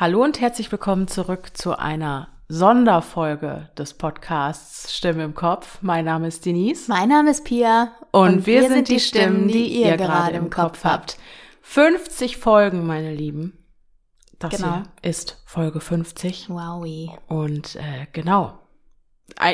Hallo und herzlich willkommen zurück zu einer Sonderfolge des Podcasts Stimme im Kopf. Mein Name ist Denise. Mein Name ist Pia. Und, und wir, wir, sind die Stimmen, die ihr gerade im Kopf habt. 50 Folgen, meine Lieben. Das genau. hier ist Folge 50. Wowie. Und äh, genau.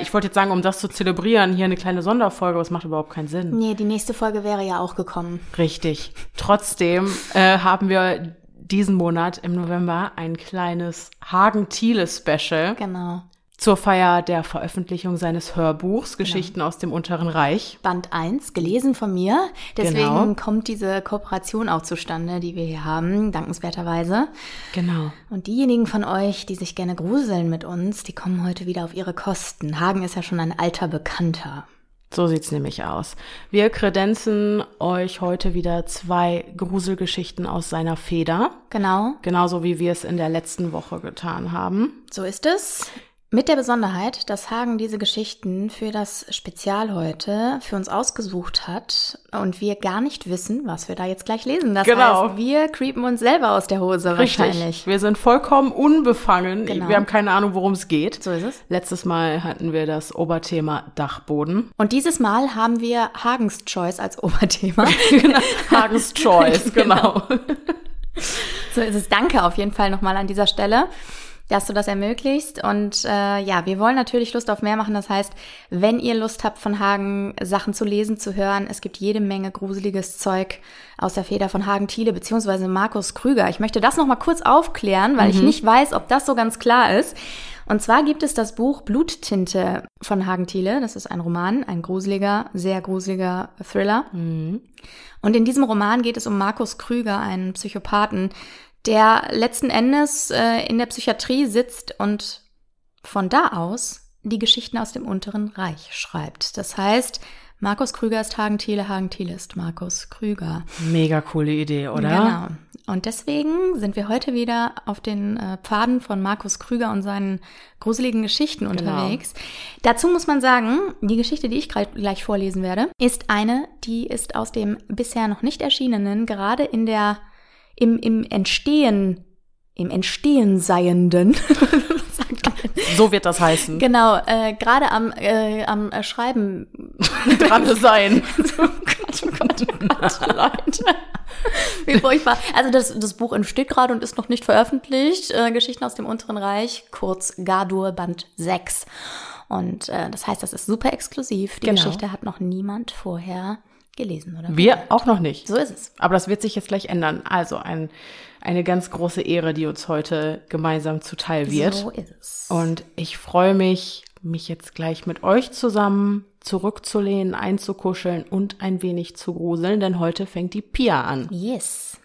Ich wollte jetzt sagen, um das zu zelebrieren, hier eine kleine Sonderfolge, aber es macht überhaupt keinen Sinn. Nee, die nächste Folge wäre ja auch gekommen. Richtig. Trotzdem äh, haben wir diesen Monat im November ein kleines Hagen-Thiele-Special. Genau. Zur Feier der Veröffentlichung seines Hörbuchs genau. Geschichten genau. aus dem Unteren Reich. Band 1, gelesen von mir. Deswegen genau. kommt diese Kooperation auch zustande, die wir hier haben, dankenswerterweise. Genau. Und diejenigen von euch, die sich gerne gruseln mit uns, die kommen heute wieder auf ihre Kosten. Hagen ist ja schon ein alter Bekannter. So sieht's nämlich aus. Wir kredenzen euch heute wieder zwei Gruselgeschichten aus seiner Feder. Genau. Genauso wie wir es in der letzten Woche getan haben. So ist es. Mit der Besonderheit, dass Hagen diese Geschichten für das Spezial heute für uns ausgesucht hat und wir gar nicht wissen, was wir da jetzt gleich lesen. Das genau. heißt, wir creepen uns selber aus der Hose Richtig. wahrscheinlich. Wir sind vollkommen unbefangen. Genau. Wir haben keine Ahnung, worum es geht. So ist es. Letztes Mal hatten wir das Oberthema Dachboden. Und dieses Mal haben wir Hagens Choice als Oberthema. genau. Hagens Choice, genau. genau. so ist es. Danke auf jeden Fall nochmal an dieser Stelle dass du das ermöglicht. Und äh, ja, wir wollen natürlich Lust auf mehr machen. Das heißt, wenn ihr Lust habt, von Hagen Sachen zu lesen, zu hören, es gibt jede Menge gruseliges Zeug aus der Feder von Hagen Thiele beziehungsweise Markus Krüger. Ich möchte das nochmal kurz aufklären, weil mhm. ich nicht weiß, ob das so ganz klar ist. Und zwar gibt es das Buch Bluttinte von Hagen Thiele. Das ist ein Roman, ein gruseliger, sehr gruseliger Thriller. Mhm. Und in diesem Roman geht es um Markus Krüger, einen Psychopathen, der letzten Endes äh, in der Psychiatrie sitzt und von da aus die Geschichten aus dem unteren Reich schreibt. Das heißt, Markus Krüger ist Hagen Thiele, Hagen Thiele ist Markus Krüger. Mega coole Idee, oder? Genau. Und deswegen sind wir heute wieder auf den äh, Pfaden von Markus Krüger und seinen gruseligen Geschichten genau. unterwegs. Dazu muss man sagen, die Geschichte, die ich gleich vorlesen werde, ist eine, die ist aus dem bisher noch nicht erschienenen, gerade in der im, im Entstehen, im Entstehen Seienden. so wird das heißen. Genau, äh, gerade am, äh, am äh, Schreiben dran sein. oh Gott, oh Gott, oh Gott, Leute. Wie furchtbar. Also das, das Buch entsteht gerade und ist noch nicht veröffentlicht. Äh, Geschichten aus dem Unteren Reich, kurz Gardur Band 6. Und äh, das heißt, das ist super exklusiv. Die genau. Geschichte hat noch niemand vorher gelesen, oder? Wir auch noch nicht. So ist es. Aber das wird sich jetzt gleich ändern. Also ein, eine ganz große Ehre, die uns heute gemeinsam zuteil wird. So ist es. Und ich freue mich, mich jetzt gleich mit euch zusammen zurückzulehnen, einzukuscheln und ein wenig zu gruseln, denn heute fängt die Pia an. Yes.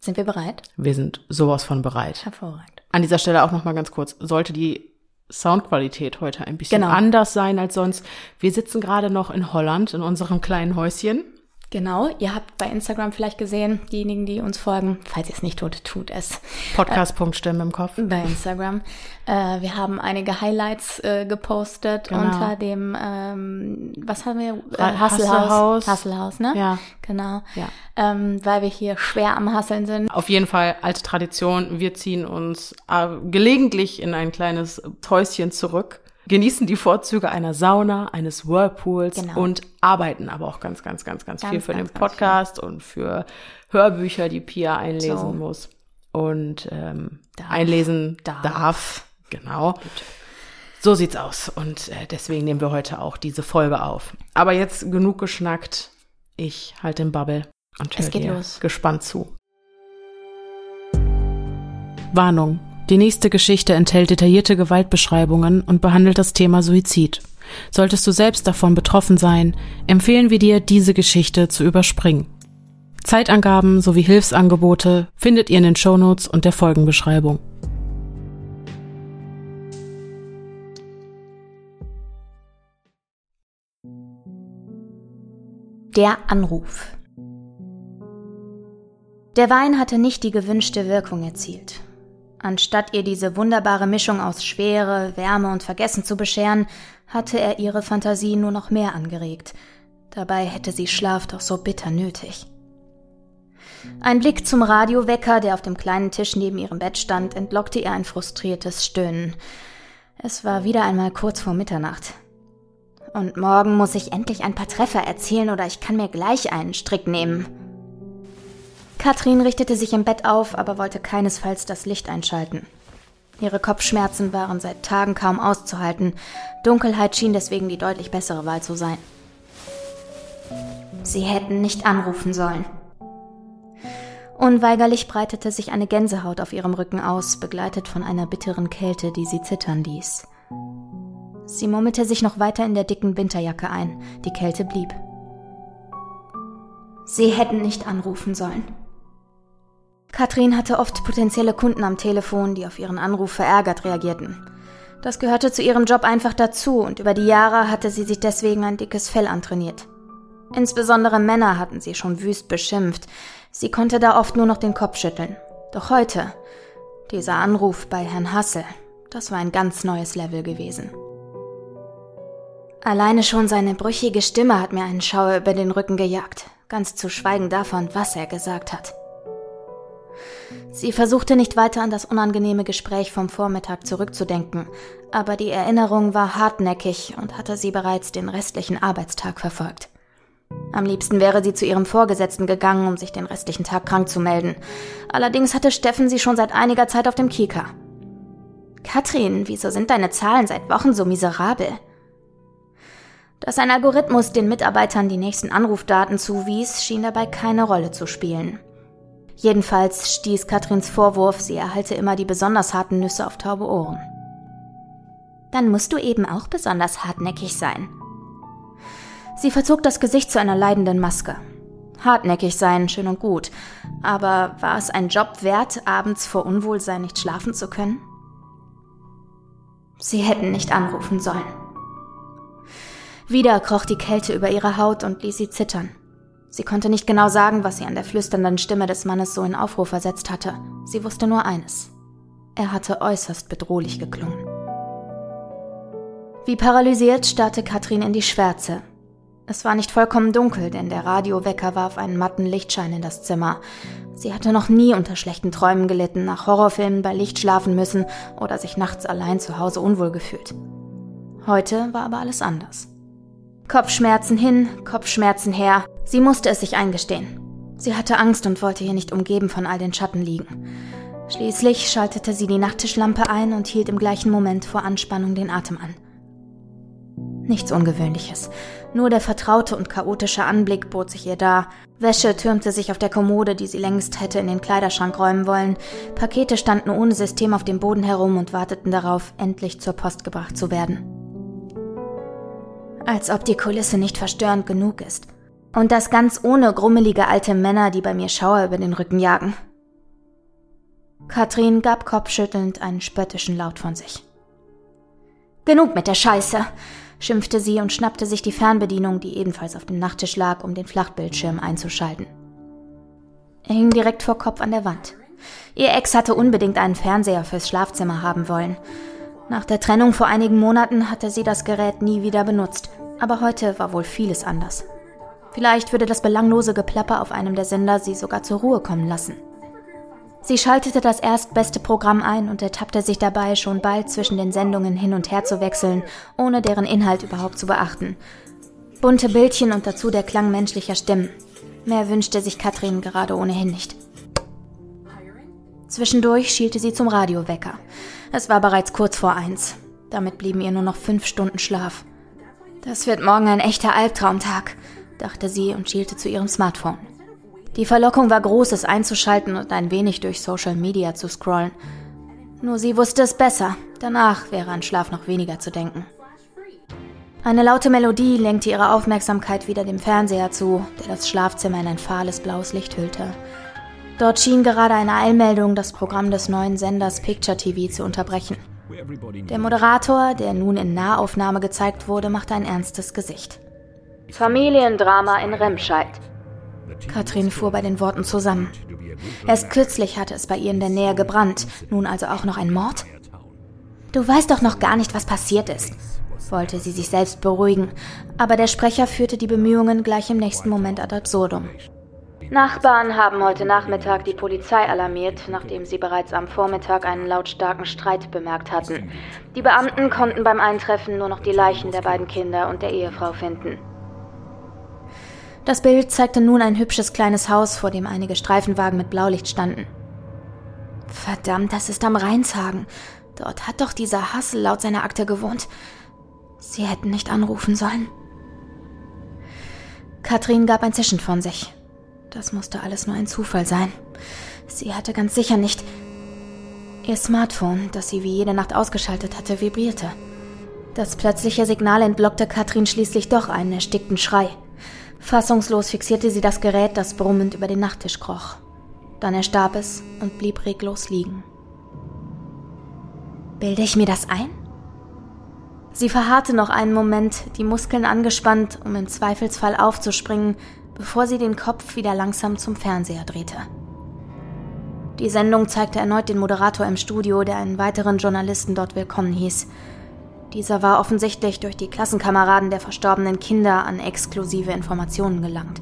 Sind wir bereit? Wir sind sowas von bereit. Hervorragend. An dieser Stelle auch noch mal ganz kurz, sollte die Soundqualität heute ein bisschen genau. anders sein als sonst. Wir sitzen gerade noch in Holland in unserem kleinen Häuschen. Genau, ihr habt bei Instagram vielleicht gesehen, diejenigen, die uns folgen, falls ihr es nicht tut, tut es. Podcast.stimme im Kopf. Bei Instagram. Äh, wir haben einige Highlights äh, gepostet genau. unter dem, ähm, was haben wir? Äh, Hasselhaus. Hasselhaus, ne? Ja. Genau. Ja. Ähm, weil wir hier schwer am Hasseln sind. Auf jeden Fall alte Tradition. Wir ziehen uns äh, gelegentlich in ein kleines Häuschen zurück genießen die Vorzüge einer Sauna, eines Whirlpools genau. und arbeiten aber auch ganz, ganz, ganz, ganz, ganz viel für ganz, den Podcast und für Hörbücher, die Pia einlesen so. muss und ähm, darf. einlesen darf. darf. Genau. Gut. So sieht's aus. Und äh, deswegen nehmen wir heute auch diese Folge auf. Aber jetzt genug geschnackt. Ich halte den Bubble und höre gespannt zu. Warnung. Die nächste Geschichte enthält detaillierte Gewaltbeschreibungen und behandelt das Thema Suizid. Solltest du selbst davon betroffen sein, empfehlen wir dir, diese Geschichte zu überspringen. Zeitangaben sowie Hilfsangebote findet ihr in den Shownotes und der Folgenbeschreibung. Der Anruf. Der Wein hatte nicht die gewünschte Wirkung erzielt. Anstatt ihr diese wunderbare Mischung aus Schwere, Wärme und Vergessen zu bescheren, hatte er ihre Fantasie nur noch mehr angeregt. Dabei hätte sie Schlaf doch so bitter nötig. Ein Blick zum Radiowecker, der auf dem kleinen Tisch neben ihrem Bett stand, entlockte ihr ein frustriertes Stöhnen. Es war wieder einmal kurz vor Mitternacht. Und morgen muss ich endlich ein paar Treffer erzielen oder ich kann mir gleich einen Strick nehmen. Katrin richtete sich im Bett auf, aber wollte keinesfalls das Licht einschalten. Ihre Kopfschmerzen waren seit Tagen kaum auszuhalten. Dunkelheit schien deswegen die deutlich bessere Wahl zu sein. Sie hätten nicht anrufen sollen. Unweigerlich breitete sich eine Gänsehaut auf ihrem Rücken aus, begleitet von einer bitteren Kälte, die sie zittern ließ. Sie murmelte sich noch weiter in der dicken Winterjacke ein. Die Kälte blieb. Sie hätten nicht anrufen sollen. Katrin hatte oft potenzielle Kunden am Telefon, die auf ihren Anruf verärgert reagierten. Das gehörte zu ihrem Job einfach dazu und über die Jahre hatte sie sich deswegen ein dickes Fell antrainiert. Insbesondere Männer hatten sie schon wüst beschimpft. Sie konnte da oft nur noch den Kopf schütteln. Doch heute, dieser Anruf bei Herrn Hassel, das war ein ganz neues Level gewesen. Alleine schon seine brüchige Stimme hat mir einen Schauer über den Rücken gejagt, ganz zu schweigen davon, was er gesagt hat. Sie versuchte nicht weiter an das unangenehme Gespräch vom Vormittag zurückzudenken, aber die Erinnerung war hartnäckig und hatte sie bereits den restlichen Arbeitstag verfolgt. Am liebsten wäre sie zu ihrem Vorgesetzten gegangen, um sich den restlichen Tag krank zu melden. Allerdings hatte Steffen sie schon seit einiger Zeit auf dem Kieker. Katrin, wieso sind deine Zahlen seit Wochen so miserabel? Dass ein Algorithmus den Mitarbeitern die nächsten Anrufdaten zuwies, schien dabei keine Rolle zu spielen. Jedenfalls stieß Katrins Vorwurf, sie erhalte immer die besonders harten Nüsse auf taube Ohren. Dann musst du eben auch besonders hartnäckig sein. Sie verzog das Gesicht zu einer leidenden Maske. Hartnäckig sein, schön und gut. Aber war es ein Job wert, abends vor Unwohlsein nicht schlafen zu können? Sie hätten nicht anrufen sollen. Wieder kroch die Kälte über ihre Haut und ließ sie zittern. Sie konnte nicht genau sagen, was sie an der flüsternden Stimme des Mannes so in Aufruhr versetzt hatte. Sie wusste nur eines. Er hatte äußerst bedrohlich geklungen. Wie paralysiert starrte Katrin in die Schwärze. Es war nicht vollkommen dunkel, denn der Radiowecker warf einen matten Lichtschein in das Zimmer. Sie hatte noch nie unter schlechten Träumen gelitten, nach Horrorfilmen bei Licht schlafen müssen oder sich nachts allein zu Hause unwohl gefühlt. Heute war aber alles anders. Kopfschmerzen hin, Kopfschmerzen her. Sie musste es sich eingestehen. Sie hatte Angst und wollte hier nicht umgeben von all den Schatten liegen. Schließlich schaltete sie die Nachttischlampe ein und hielt im gleichen Moment vor Anspannung den Atem an. Nichts Ungewöhnliches. Nur der vertraute und chaotische Anblick bot sich ihr dar. Wäsche türmte sich auf der Kommode, die sie längst hätte in den Kleiderschrank räumen wollen. Pakete standen ohne System auf dem Boden herum und warteten darauf, endlich zur Post gebracht zu werden. Als ob die Kulisse nicht verstörend genug ist. Und das ganz ohne grummelige alte Männer, die bei mir Schauer über den Rücken jagen. Katrin gab kopfschüttelnd einen spöttischen Laut von sich. Genug mit der Scheiße, schimpfte sie und schnappte sich die Fernbedienung, die ebenfalls auf dem Nachttisch lag, um den Flachbildschirm einzuschalten. Er hing direkt vor Kopf an der Wand. Ihr Ex hatte unbedingt einen Fernseher fürs Schlafzimmer haben wollen. Nach der Trennung vor einigen Monaten hatte sie das Gerät nie wieder benutzt, aber heute war wohl vieles anders. Vielleicht würde das belanglose Geplapper auf einem der Sender sie sogar zur Ruhe kommen lassen. Sie schaltete das erstbeste Programm ein und ertappte sich dabei, schon bald zwischen den Sendungen hin und her zu wechseln, ohne deren Inhalt überhaupt zu beachten. Bunte Bildchen und dazu der Klang menschlicher Stimmen. Mehr wünschte sich Katrin gerade ohnehin nicht. Zwischendurch schielte sie zum Radiowecker. Es war bereits kurz vor eins. Damit blieben ihr nur noch fünf Stunden Schlaf. Das wird morgen ein echter Albtraumtag, dachte sie und schielte zu ihrem Smartphone. Die Verlockung war groß, es einzuschalten und ein wenig durch Social Media zu scrollen. Nur sie wusste es besser. Danach wäre an Schlaf noch weniger zu denken. Eine laute Melodie lenkte ihre Aufmerksamkeit wieder dem Fernseher zu, der das Schlafzimmer in ein fahles blaues Licht hüllte. Dort schien gerade eine Eilmeldung das Programm des neuen Senders Picture TV zu unterbrechen. Der Moderator, der nun in Nahaufnahme gezeigt wurde, machte ein ernstes Gesicht. Familiendrama in Remscheid. Katrin fuhr bei den Worten zusammen. Erst kürzlich hatte es bei ihr in der Nähe gebrannt, nun also auch noch ein Mord? Du weißt doch noch gar nicht, was passiert ist, wollte sie sich selbst beruhigen, aber der Sprecher führte die Bemühungen gleich im nächsten Moment ad absurdum. Nachbarn haben heute Nachmittag die Polizei alarmiert, nachdem sie bereits am Vormittag einen lautstarken Streit bemerkt hatten. Die Beamten konnten beim Eintreffen nur noch die Leichen der beiden Kinder und der Ehefrau finden. Das Bild zeigte nun ein hübsches kleines Haus, vor dem einige Streifenwagen mit Blaulicht standen. Verdammt, das ist am Rheinshagen. Dort hat doch dieser Hassel laut seiner Akte gewohnt. Sie hätten nicht anrufen sollen. Katrin gab ein Zischen von sich. Das musste alles nur ein Zufall sein. Sie hatte ganz sicher nicht. Ihr Smartphone, das sie wie jede Nacht ausgeschaltet hatte, vibrierte. Das plötzliche Signal entlockte Katrin schließlich doch einen erstickten Schrei. Fassungslos fixierte sie das Gerät, das brummend über den Nachttisch kroch. Dann erstarb es und blieb reglos liegen. Bilde ich mir das ein? Sie verharrte noch einen Moment, die Muskeln angespannt, um im Zweifelsfall aufzuspringen, bevor sie den Kopf wieder langsam zum Fernseher drehte. Die Sendung zeigte erneut den Moderator im Studio, der einen weiteren Journalisten dort willkommen hieß. Dieser war offensichtlich durch die Klassenkameraden der verstorbenen Kinder an exklusive Informationen gelangt.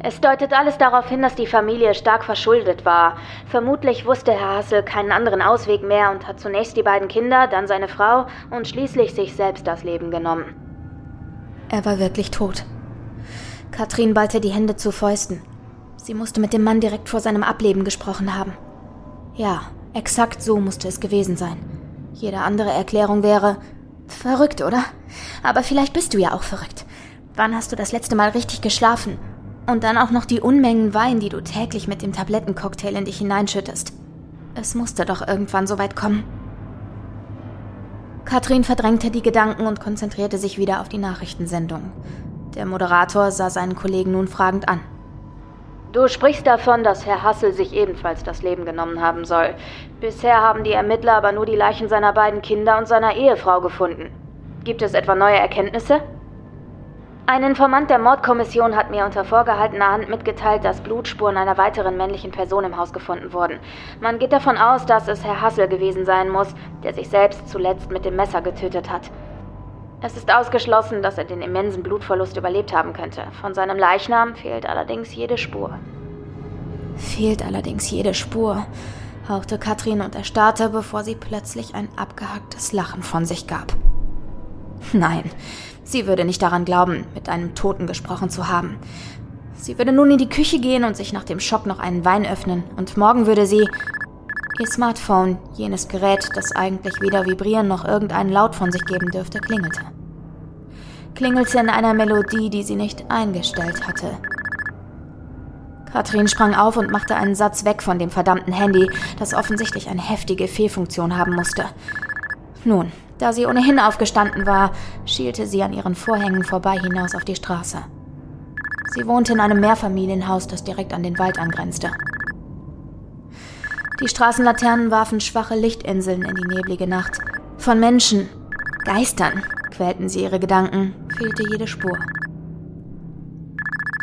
Es deutet alles darauf hin, dass die Familie stark verschuldet war. Vermutlich wusste Herr Hassel keinen anderen Ausweg mehr und hat zunächst die beiden Kinder, dann seine Frau und schließlich sich selbst das Leben genommen. Er war wirklich tot. Katrin ballte die Hände zu Fäusten. Sie musste mit dem Mann direkt vor seinem Ableben gesprochen haben. Ja, exakt so musste es gewesen sein. Jede andere Erklärung wäre verrückt, oder? Aber vielleicht bist du ja auch verrückt. Wann hast du das letzte Mal richtig geschlafen? Und dann auch noch die Unmengen Wein, die du täglich mit dem Tablettencocktail in dich hineinschüttest. Es musste doch irgendwann so weit kommen. Katrin verdrängte die Gedanken und konzentrierte sich wieder auf die Nachrichtensendung. Der Moderator sah seinen Kollegen nun fragend an. Du sprichst davon, dass Herr Hassel sich ebenfalls das Leben genommen haben soll. Bisher haben die Ermittler aber nur die Leichen seiner beiden Kinder und seiner Ehefrau gefunden. Gibt es etwa neue Erkenntnisse? Ein Informant der Mordkommission hat mir unter vorgehaltener Hand mitgeteilt, dass Blutspuren einer weiteren männlichen Person im Haus gefunden wurden. Man geht davon aus, dass es Herr Hassel gewesen sein muss, der sich selbst zuletzt mit dem Messer getötet hat. Es ist ausgeschlossen, dass er den immensen Blutverlust überlebt haben könnte. Von seinem Leichnam fehlt allerdings jede Spur. Fehlt allerdings jede Spur, hauchte Katrin und erstarrte, bevor sie plötzlich ein abgehacktes Lachen von sich gab. Nein, sie würde nicht daran glauben, mit einem Toten gesprochen zu haben. Sie würde nun in die Küche gehen und sich nach dem Schock noch einen Wein öffnen, und morgen würde sie Ihr Smartphone, jenes Gerät, das eigentlich weder vibrieren noch irgendeinen Laut von sich geben dürfte, klingelte. Klingelte in einer Melodie, die sie nicht eingestellt hatte. Katrin sprang auf und machte einen Satz weg von dem verdammten Handy, das offensichtlich eine heftige Fehlfunktion haben musste. Nun, da sie ohnehin aufgestanden war, schielte sie an ihren Vorhängen vorbei hinaus auf die Straße. Sie wohnte in einem Mehrfamilienhaus, das direkt an den Wald angrenzte. Die Straßenlaternen warfen schwache Lichtinseln in die neblige Nacht. Von Menschen, Geistern, quälten sie ihre Gedanken, fehlte jede Spur.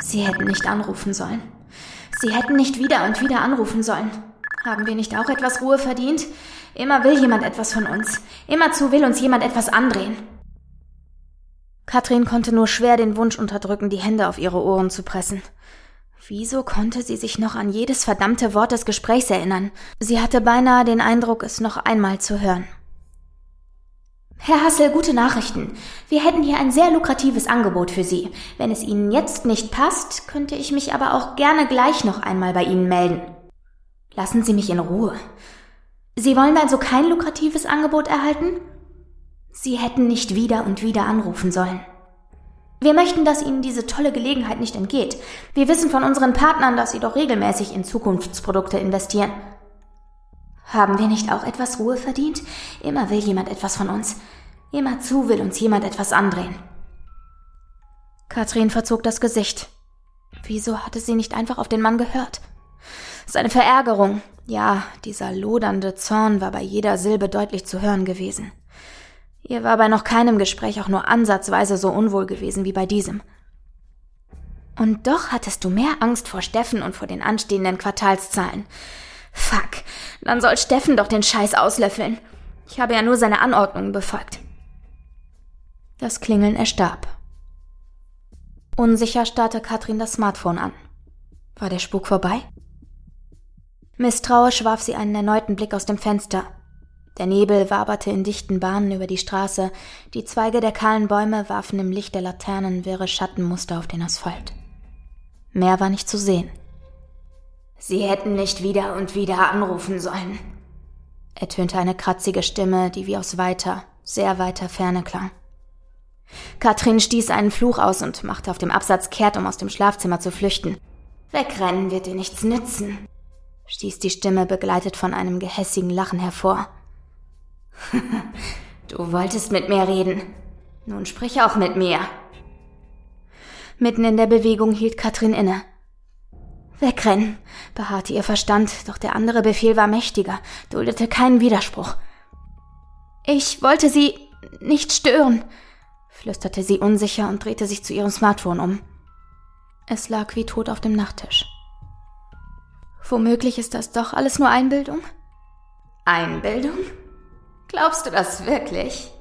Sie hätten nicht anrufen sollen. Sie hätten nicht wieder und wieder anrufen sollen. Haben wir nicht auch etwas Ruhe verdient? Immer will jemand etwas von uns. Immerzu will uns jemand etwas andrehen. Katrin konnte nur schwer den Wunsch unterdrücken, die Hände auf ihre Ohren zu pressen. Wieso konnte sie sich noch an jedes verdammte Wort des Gesprächs erinnern? Sie hatte beinahe den Eindruck, es noch einmal zu hören. Herr Hassel, gute Nachrichten. Wir hätten hier ein sehr lukratives Angebot für Sie. Wenn es Ihnen jetzt nicht passt, könnte ich mich aber auch gerne gleich noch einmal bei Ihnen melden. Lassen Sie mich in Ruhe. Sie wollen also kein lukratives Angebot erhalten? Sie hätten nicht wieder und wieder anrufen sollen. Wir möchten, dass Ihnen diese tolle Gelegenheit nicht entgeht. Wir wissen von unseren Partnern, dass Sie doch regelmäßig in Zukunftsprodukte investieren. Haben wir nicht auch etwas Ruhe verdient? Immer will jemand etwas von uns. Immerzu will uns jemand etwas andrehen. Katrin verzog das Gesicht. Wieso hatte sie nicht einfach auf den Mann gehört? Seine Verärgerung, ja, dieser lodernde Zorn war bei jeder Silbe deutlich zu hören gewesen. Ihr war bei noch keinem Gespräch auch nur ansatzweise so unwohl gewesen wie bei diesem. Und doch hattest du mehr Angst vor Steffen und vor den anstehenden Quartalszahlen. Fuck, dann soll Steffen doch den Scheiß auslöffeln. Ich habe ja nur seine Anordnungen befolgt. Das Klingeln erstarb. Unsicher starrte Katrin das Smartphone an. War der Spuk vorbei? Misstrauisch warf sie einen erneuten Blick aus dem Fenster. Der Nebel waberte in dichten Bahnen über die Straße, die Zweige der kahlen Bäume warfen im Licht der Laternen wirre Schattenmuster auf den Asphalt. Mehr war nicht zu sehen. Sie hätten nicht wieder und wieder anrufen sollen, ertönte eine kratzige Stimme, die wie aus weiter, sehr weiter Ferne klang. Katrin stieß einen Fluch aus und machte auf dem Absatz kehrt, um aus dem Schlafzimmer zu flüchten. Wegrennen wird dir nichts nützen, stieß die Stimme begleitet von einem gehässigen Lachen hervor. du wolltest mit mir reden. Nun sprich auch mit mir. Mitten in der Bewegung hielt Katrin inne. Wegrennen, beharrte ihr Verstand, doch der andere Befehl war mächtiger, duldete keinen Widerspruch. Ich wollte Sie nicht stören, flüsterte sie unsicher und drehte sich zu ihrem Smartphone um. Es lag wie tot auf dem Nachttisch. Womöglich ist das doch alles nur Einbildung? Einbildung? Glaubst du das wirklich?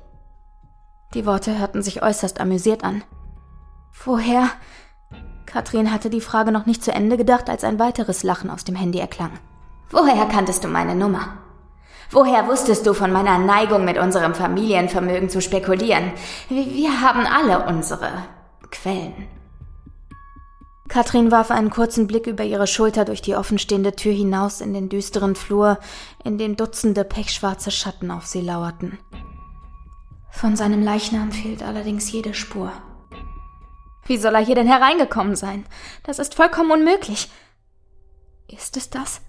Die Worte hörten sich äußerst amüsiert an. Woher? Katrin hatte die Frage noch nicht zu Ende gedacht, als ein weiteres Lachen aus dem Handy erklang. Woher kanntest du meine Nummer? Woher wusstest du von meiner Neigung, mit unserem Familienvermögen zu spekulieren? Wir haben alle unsere Quellen. Katrin warf einen kurzen Blick über ihre Schulter durch die offenstehende Tür hinaus in den düsteren Flur, in dem Dutzende pechschwarze Schatten auf sie lauerten. Von seinem Leichnam fehlt allerdings jede Spur. Wie soll er hier denn hereingekommen sein? Das ist vollkommen unmöglich. Ist es das?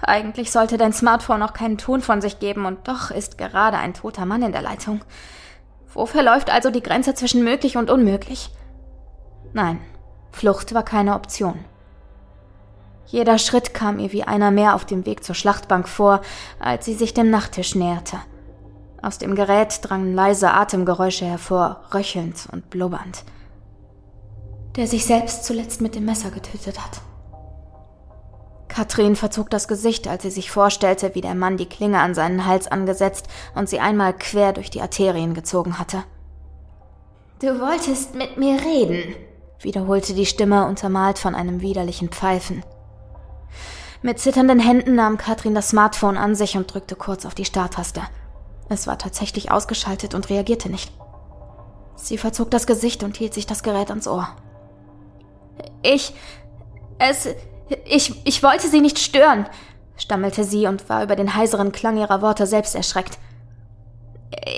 Eigentlich sollte dein Smartphone auch keinen Ton von sich geben, und doch ist gerade ein toter Mann in der Leitung. Wo verläuft also die Grenze zwischen möglich und unmöglich? Nein, Flucht war keine Option. Jeder Schritt kam ihr wie einer mehr auf dem Weg zur Schlachtbank vor, als sie sich dem Nachttisch näherte. Aus dem Gerät drangen leise Atemgeräusche hervor, röchelnd und blubbernd. Der sich selbst zuletzt mit dem Messer getötet hat. Katrin verzog das Gesicht, als sie sich vorstellte, wie der Mann die Klinge an seinen Hals angesetzt und sie einmal quer durch die Arterien gezogen hatte. Du wolltest mit mir reden, wiederholte die Stimme, untermalt von einem widerlichen Pfeifen. Mit zitternden Händen nahm Katrin das Smartphone an sich und drückte kurz auf die Starttaste. Es war tatsächlich ausgeschaltet und reagierte nicht. Sie verzog das Gesicht und hielt sich das Gerät ans Ohr. Ich. Es. Ich. Ich wollte Sie nicht stören, stammelte sie und war über den heiseren Klang ihrer Worte selbst erschreckt.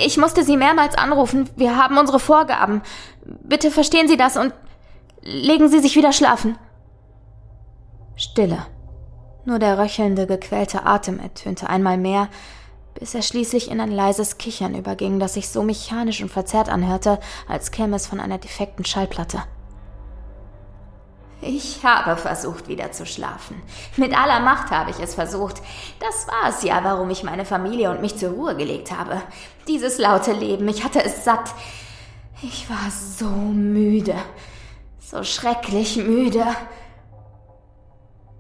Ich musste Sie mehrmals anrufen. Wir haben unsere Vorgaben. Bitte verstehen Sie das und Legen Sie sich wieder schlafen. Stille. Nur der röchelnde, gequälte Atem ertönte einmal mehr, bis er schließlich in ein leises Kichern überging, das sich so mechanisch und verzerrt anhörte, als käme es von einer defekten Schallplatte. Ich habe versucht, wieder zu schlafen. Mit aller Macht habe ich es versucht. Das war es ja, warum ich meine Familie und mich zur Ruhe gelegt habe. Dieses laute Leben, ich hatte es satt. Ich war so müde. So schrecklich müde.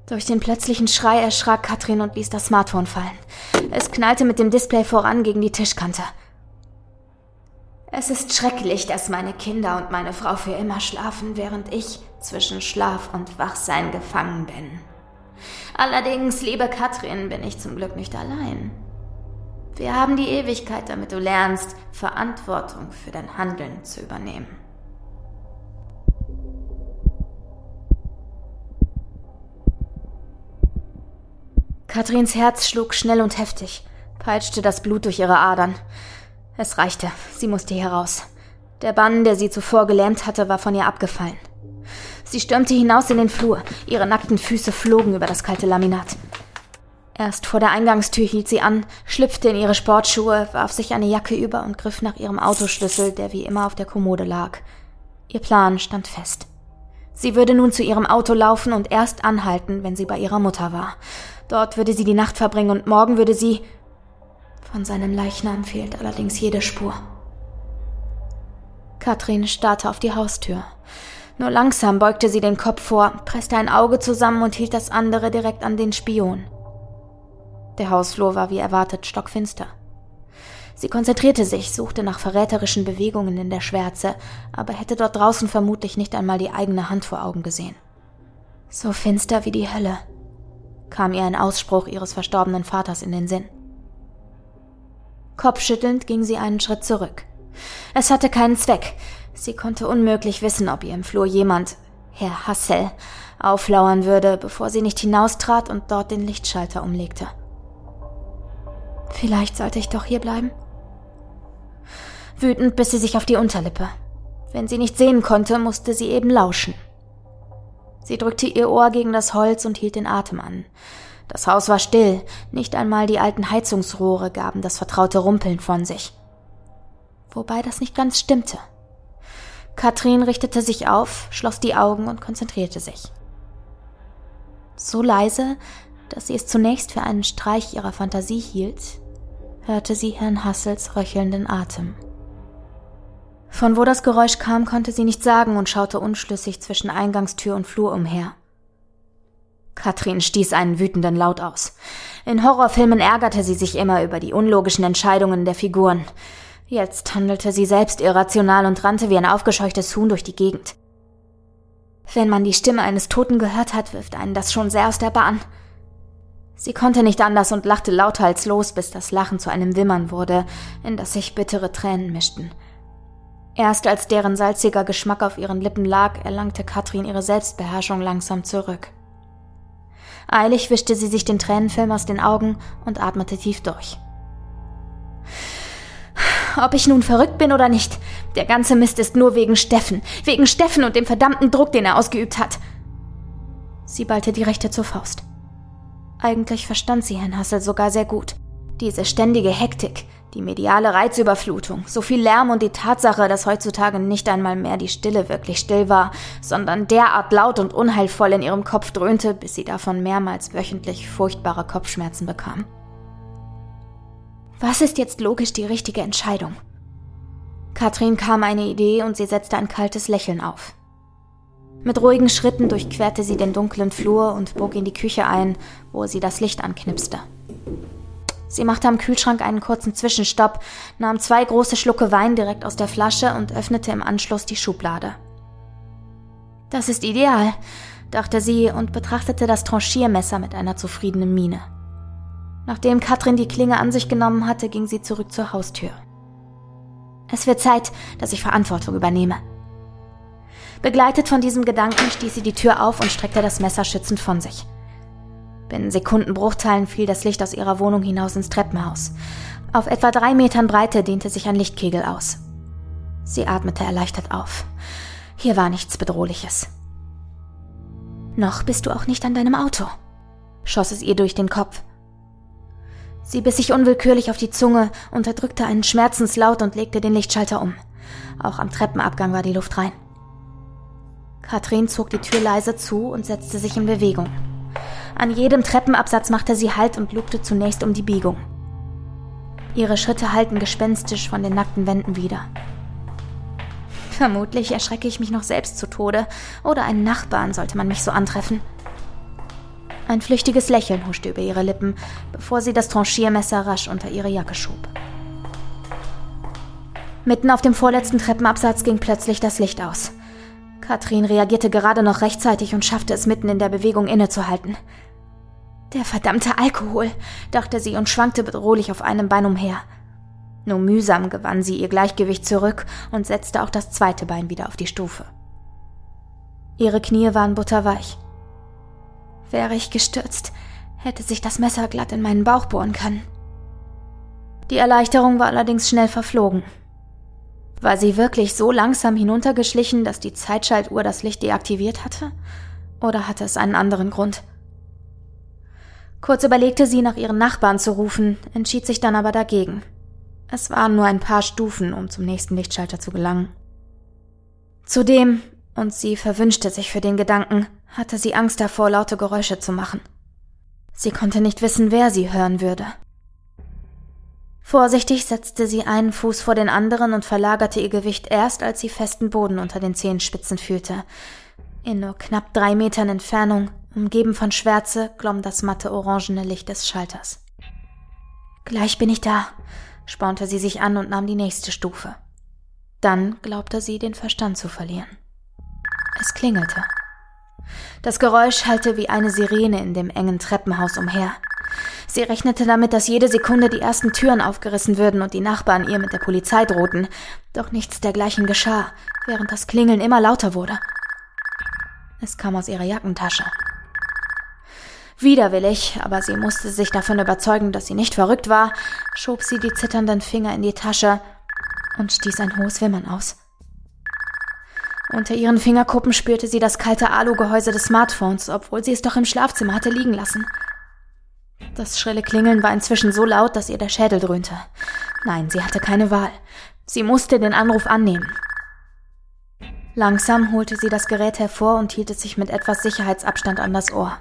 Durch den plötzlichen Schrei erschrak Katrin und ließ das Smartphone fallen. Es knallte mit dem Display voran gegen die Tischkante. Es ist schrecklich, dass meine Kinder und meine Frau für immer schlafen, während ich zwischen Schlaf und Wachsein gefangen bin. Allerdings, liebe Katrin, bin ich zum Glück nicht allein. Wir haben die Ewigkeit, damit du lernst, Verantwortung für dein Handeln zu übernehmen. Katrins Herz schlug schnell und heftig, peitschte das Blut durch ihre Adern. Es reichte, sie musste hier raus. Der Bann, der sie zuvor gelähmt hatte, war von ihr abgefallen. Sie stürmte hinaus in den Flur, ihre nackten Füße flogen über das kalte Laminat. Erst vor der Eingangstür hielt sie an, schlüpfte in ihre Sportschuhe, warf sich eine Jacke über und griff nach ihrem Autoschlüssel, der wie immer auf der Kommode lag. Ihr Plan stand fest. Sie würde nun zu ihrem Auto laufen und erst anhalten, wenn sie bei ihrer Mutter war. Dort würde sie die Nacht verbringen und morgen würde sie. Von seinem Leichnam fehlt allerdings jede Spur. Katrin starrte auf die Haustür. Nur langsam beugte sie den Kopf vor, presste ein Auge zusammen und hielt das andere direkt an den Spion. Der Hausflur war wie erwartet stockfinster. Sie konzentrierte sich, suchte nach verräterischen Bewegungen in der Schwärze, aber hätte dort draußen vermutlich nicht einmal die eigene Hand vor Augen gesehen. So finster wie die Hölle, kam ihr ein Ausspruch ihres verstorbenen Vaters in den Sinn. Kopfschüttelnd ging sie einen Schritt zurück. Es hatte keinen Zweck. Sie konnte unmöglich wissen, ob ihr im Flur jemand, Herr Hassel, auflauern würde, bevor sie nicht hinaustrat und dort den Lichtschalter umlegte. Vielleicht sollte ich doch hier bleiben? Wütend biss sie sich auf die Unterlippe. Wenn sie nicht sehen konnte, musste sie eben lauschen. Sie drückte ihr Ohr gegen das Holz und hielt den Atem an. Das Haus war still, nicht einmal die alten Heizungsrohre gaben das vertraute Rumpeln von sich. Wobei das nicht ganz stimmte. Katrin richtete sich auf, schloss die Augen und konzentrierte sich. So leise, dass sie es zunächst für einen Streich ihrer Fantasie hielt, hörte sie Herrn Hassels röchelnden Atem. Von wo das Geräusch kam, konnte sie nicht sagen und schaute unschlüssig zwischen Eingangstür und Flur umher. Katrin stieß einen wütenden Laut aus. In Horrorfilmen ärgerte sie sich immer über die unlogischen Entscheidungen der Figuren. Jetzt handelte sie selbst irrational und rannte wie ein aufgescheuchtes Huhn durch die Gegend. Wenn man die Stimme eines Toten gehört hat, wirft einen das schon sehr aus der Bahn. Sie konnte nicht anders und lachte lauthals los, bis das Lachen zu einem Wimmern wurde, in das sich bittere Tränen mischten. Erst als deren salziger Geschmack auf ihren Lippen lag, erlangte Katrin ihre Selbstbeherrschung langsam zurück. Eilig wischte sie sich den Tränenfilm aus den Augen und atmete tief durch. Ob ich nun verrückt bin oder nicht, der ganze Mist ist nur wegen Steffen, wegen Steffen und dem verdammten Druck, den er ausgeübt hat. Sie ballte die Rechte zur Faust. Eigentlich verstand sie Herrn Hassel sogar sehr gut. Diese ständige Hektik, die mediale Reizüberflutung, so viel Lärm und die Tatsache, dass heutzutage nicht einmal mehr die Stille wirklich still war, sondern derart laut und unheilvoll in ihrem Kopf dröhnte, bis sie davon mehrmals wöchentlich furchtbare Kopfschmerzen bekam. Was ist jetzt logisch die richtige Entscheidung? Katrin kam eine Idee und sie setzte ein kaltes Lächeln auf. Mit ruhigen Schritten durchquerte sie den dunklen Flur und bog in die Küche ein, wo sie das Licht anknipste. Sie machte am Kühlschrank einen kurzen Zwischenstopp, nahm zwei große Schlucke Wein direkt aus der Flasche und öffnete im Anschluss die Schublade. Das ist ideal, dachte sie und betrachtete das Tranchiermesser mit einer zufriedenen Miene. Nachdem Katrin die Klinge an sich genommen hatte, ging sie zurück zur Haustür. Es wird Zeit, dass ich Verantwortung übernehme. Begleitet von diesem Gedanken stieß sie die Tür auf und streckte das Messer schützend von sich. Binnen Sekundenbruchteilen fiel das Licht aus ihrer Wohnung hinaus ins Treppenhaus. Auf etwa drei Metern Breite dehnte sich ein Lichtkegel aus. Sie atmete erleichtert auf. Hier war nichts Bedrohliches. Noch bist du auch nicht an deinem Auto, schoss es ihr durch den Kopf. Sie biss sich unwillkürlich auf die Zunge, unterdrückte einen Schmerzenslaut und legte den Lichtschalter um. Auch am Treppenabgang war die Luft rein. Katrin zog die Tür leise zu und setzte sich in Bewegung. An jedem Treppenabsatz machte sie Halt und lugte zunächst um die Biegung. Ihre Schritte hallten gespenstisch von den nackten Wänden wieder. Vermutlich erschrecke ich mich noch selbst zu Tode, oder einen Nachbarn sollte man mich so antreffen. Ein flüchtiges Lächeln huschte über ihre Lippen, bevor sie das Tranchiermesser rasch unter ihre Jacke schob. Mitten auf dem vorletzten Treppenabsatz ging plötzlich das Licht aus. Katrin reagierte gerade noch rechtzeitig und schaffte es mitten in der Bewegung innezuhalten. Der verdammte Alkohol, dachte sie und schwankte bedrohlich auf einem Bein umher. Nur mühsam gewann sie ihr Gleichgewicht zurück und setzte auch das zweite Bein wieder auf die Stufe. Ihre Knie waren butterweich. Wäre ich gestürzt, hätte sich das Messer glatt in meinen Bauch bohren können. Die Erleichterung war allerdings schnell verflogen. War sie wirklich so langsam hinuntergeschlichen, dass die Zeitschaltuhr das Licht deaktiviert hatte? Oder hatte es einen anderen Grund? Kurz überlegte sie, nach ihren Nachbarn zu rufen, entschied sich dann aber dagegen. Es waren nur ein paar Stufen, um zum nächsten Lichtschalter zu gelangen. Zudem, und sie verwünschte sich für den Gedanken, hatte sie Angst davor, laute Geräusche zu machen. Sie konnte nicht wissen, wer sie hören würde. Vorsichtig setzte sie einen Fuß vor den anderen und verlagerte ihr Gewicht erst, als sie festen Boden unter den Zehenspitzen fühlte. In nur knapp drei Metern Entfernung Umgeben von Schwärze glomm das matte orangene Licht des Schalters. Gleich bin ich da, spornte sie sich an und nahm die nächste Stufe. Dann glaubte sie, den Verstand zu verlieren. Es klingelte. Das Geräusch hallte wie eine Sirene in dem engen Treppenhaus umher. Sie rechnete damit, dass jede Sekunde die ersten Türen aufgerissen würden und die Nachbarn ihr mit der Polizei drohten. Doch nichts dergleichen geschah, während das Klingeln immer lauter wurde. Es kam aus ihrer Jackentasche. Widerwillig, aber sie musste sich davon überzeugen, dass sie nicht verrückt war, schob sie die zitternden Finger in die Tasche und stieß ein hohes Wimmern aus. Unter ihren Fingerkuppen spürte sie das kalte Alugehäuse des Smartphones, obwohl sie es doch im Schlafzimmer hatte liegen lassen. Das schrille Klingeln war inzwischen so laut, dass ihr der Schädel dröhnte. Nein, sie hatte keine Wahl. Sie musste den Anruf annehmen. Langsam holte sie das Gerät hervor und hielt es sich mit etwas Sicherheitsabstand an das Ohr.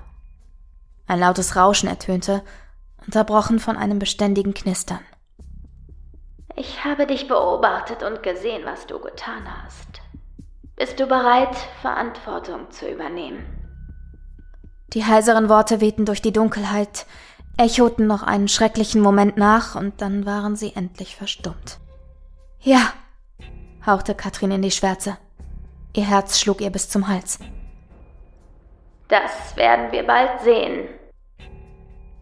Ein lautes Rauschen ertönte, unterbrochen von einem beständigen Knistern. Ich habe dich beobachtet und gesehen, was du getan hast. Bist du bereit, Verantwortung zu übernehmen? Die heiseren Worte wehten durch die Dunkelheit, echoten noch einen schrecklichen Moment nach und dann waren sie endlich verstummt. Ja, hauchte Katrin in die Schwärze. Ihr Herz schlug ihr bis zum Hals. Das werden wir bald sehen.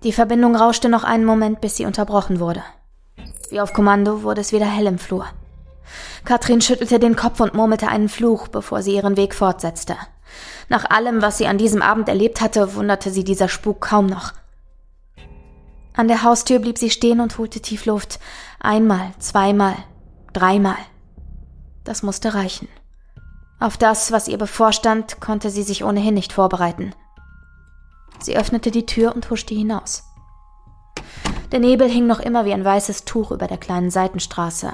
Die Verbindung rauschte noch einen Moment, bis sie unterbrochen wurde. Wie auf Kommando wurde es wieder hell im Flur. Katrin schüttelte den Kopf und murmelte einen Fluch, bevor sie ihren Weg fortsetzte. Nach allem, was sie an diesem Abend erlebt hatte, wunderte sie dieser Spuk kaum noch. An der Haustür blieb sie stehen und holte tief Luft. Einmal, zweimal, dreimal. Das musste reichen. Auf das, was ihr bevorstand, konnte sie sich ohnehin nicht vorbereiten. Sie öffnete die Tür und huschte hinaus. Der Nebel hing noch immer wie ein weißes Tuch über der kleinen Seitenstraße.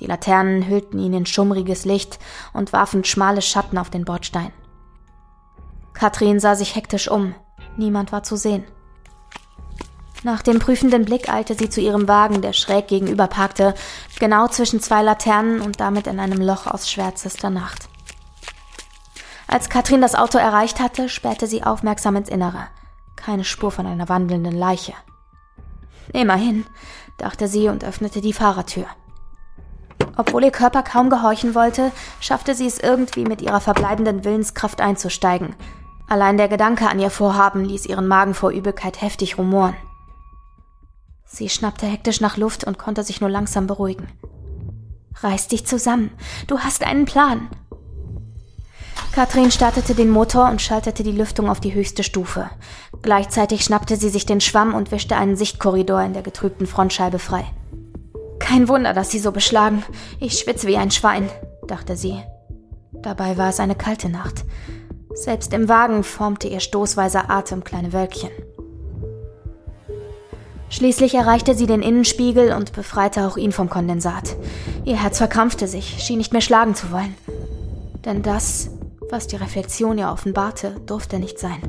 Die Laternen hüllten ihn in schummriges Licht und warfen schmale Schatten auf den Bordstein. Katrin sah sich hektisch um. Niemand war zu sehen. Nach dem prüfenden Blick eilte sie zu ihrem Wagen, der schräg gegenüber parkte, genau zwischen zwei Laternen und damit in einem Loch aus schwärzester Nacht. Als Katrin das Auto erreicht hatte, spähte sie aufmerksam ins Innere. Keine Spur von einer wandelnden Leiche. Immerhin, dachte sie und öffnete die Fahrertür. Obwohl ihr Körper kaum gehorchen wollte, schaffte sie es irgendwie mit ihrer verbleibenden Willenskraft einzusteigen. Allein der Gedanke an ihr Vorhaben ließ ihren Magen vor Übelkeit heftig rumoren. Sie schnappte hektisch nach Luft und konnte sich nur langsam beruhigen. Reiß dich zusammen. Du hast einen Plan. Katrin startete den Motor und schaltete die Lüftung auf die höchste Stufe. Gleichzeitig schnappte sie sich den Schwamm und wischte einen Sichtkorridor in der getrübten Frontscheibe frei. Kein Wunder, dass sie so beschlagen. Ich schwitze wie ein Schwein, dachte sie. Dabei war es eine kalte Nacht. Selbst im Wagen formte ihr stoßweiser Atem kleine Wölkchen. Schließlich erreichte sie den Innenspiegel und befreite auch ihn vom Kondensat. Ihr Herz verkrampfte sich, schien nicht mehr schlagen zu wollen. Denn das, was die Reflexion ihr offenbarte, durfte nicht sein.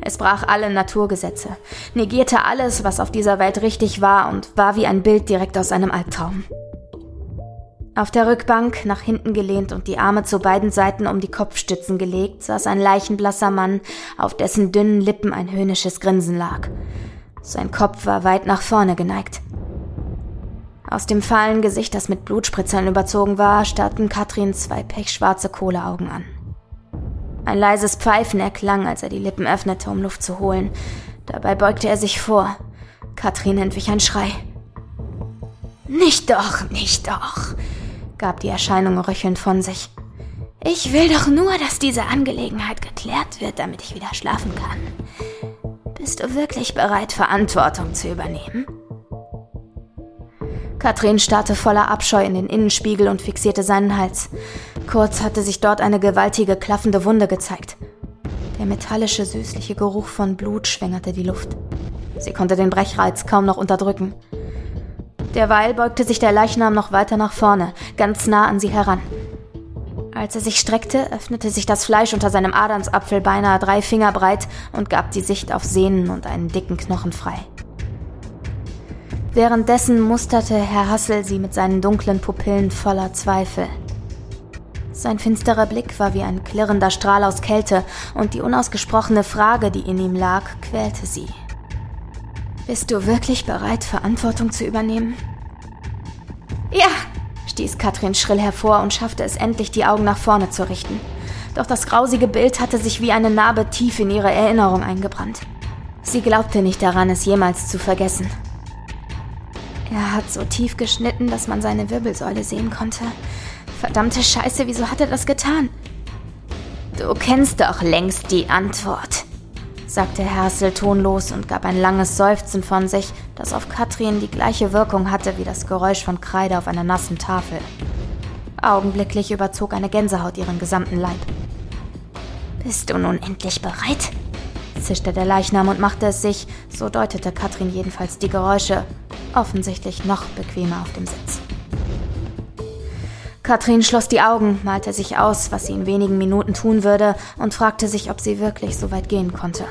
Es brach alle Naturgesetze, negierte alles, was auf dieser Welt richtig war und war wie ein Bild direkt aus einem Albtraum. Auf der Rückbank, nach hinten gelehnt und die Arme zu beiden Seiten um die Kopfstützen gelegt, saß ein leichenblasser Mann, auf dessen dünnen Lippen ein höhnisches Grinsen lag. Sein Kopf war weit nach vorne geneigt. Aus dem fahlen Gesicht, das mit Blutspritzern überzogen war, starrten Katrin zwei pechschwarze Kohleaugen an. Ein leises Pfeifen erklang, als er die Lippen öffnete, um Luft zu holen. Dabei beugte er sich vor. Katrin entwich ein Schrei. Nicht doch, nicht doch, gab die Erscheinung röchelnd von sich. Ich will doch nur, dass diese Angelegenheit geklärt wird, damit ich wieder schlafen kann. Bist du wirklich bereit, Verantwortung zu übernehmen? Katrin starrte voller Abscheu in den Innenspiegel und fixierte seinen Hals. Kurz hatte sich dort eine gewaltige, klaffende Wunde gezeigt. Der metallische, süßliche Geruch von Blut schwängerte die Luft. Sie konnte den Brechreiz kaum noch unterdrücken. Derweil beugte sich der Leichnam noch weiter nach vorne, ganz nah an sie heran. Als er sich streckte, öffnete sich das Fleisch unter seinem Adamsapfel beinahe drei Finger breit und gab die Sicht auf Sehnen und einen dicken Knochen frei. Währenddessen musterte Herr Hassel sie mit seinen dunklen Pupillen voller Zweifel. Sein finsterer Blick war wie ein klirrender Strahl aus Kälte, und die unausgesprochene Frage, die in ihm lag, quälte sie. Bist du wirklich bereit, Verantwortung zu übernehmen? Ja, stieß Katrin schrill hervor und schaffte es endlich, die Augen nach vorne zu richten. Doch das grausige Bild hatte sich wie eine Narbe tief in ihre Erinnerung eingebrannt. Sie glaubte nicht daran, es jemals zu vergessen. Er hat so tief geschnitten, dass man seine Wirbelsäule sehen konnte. Verdammte Scheiße, wieso hat er das getan? Du kennst doch längst die Antwort, sagte Hersel tonlos und gab ein langes Seufzen von sich, das auf Katrin die gleiche Wirkung hatte wie das Geräusch von Kreide auf einer nassen Tafel. Augenblicklich überzog eine Gänsehaut ihren gesamten Leib. Bist du nun endlich bereit? zischte der Leichnam und machte es sich, so deutete Katrin jedenfalls die Geräusche, offensichtlich noch bequemer auf dem Sitz. Katrin schloss die Augen, malte sich aus, was sie in wenigen Minuten tun würde, und fragte sich, ob sie wirklich so weit gehen konnte.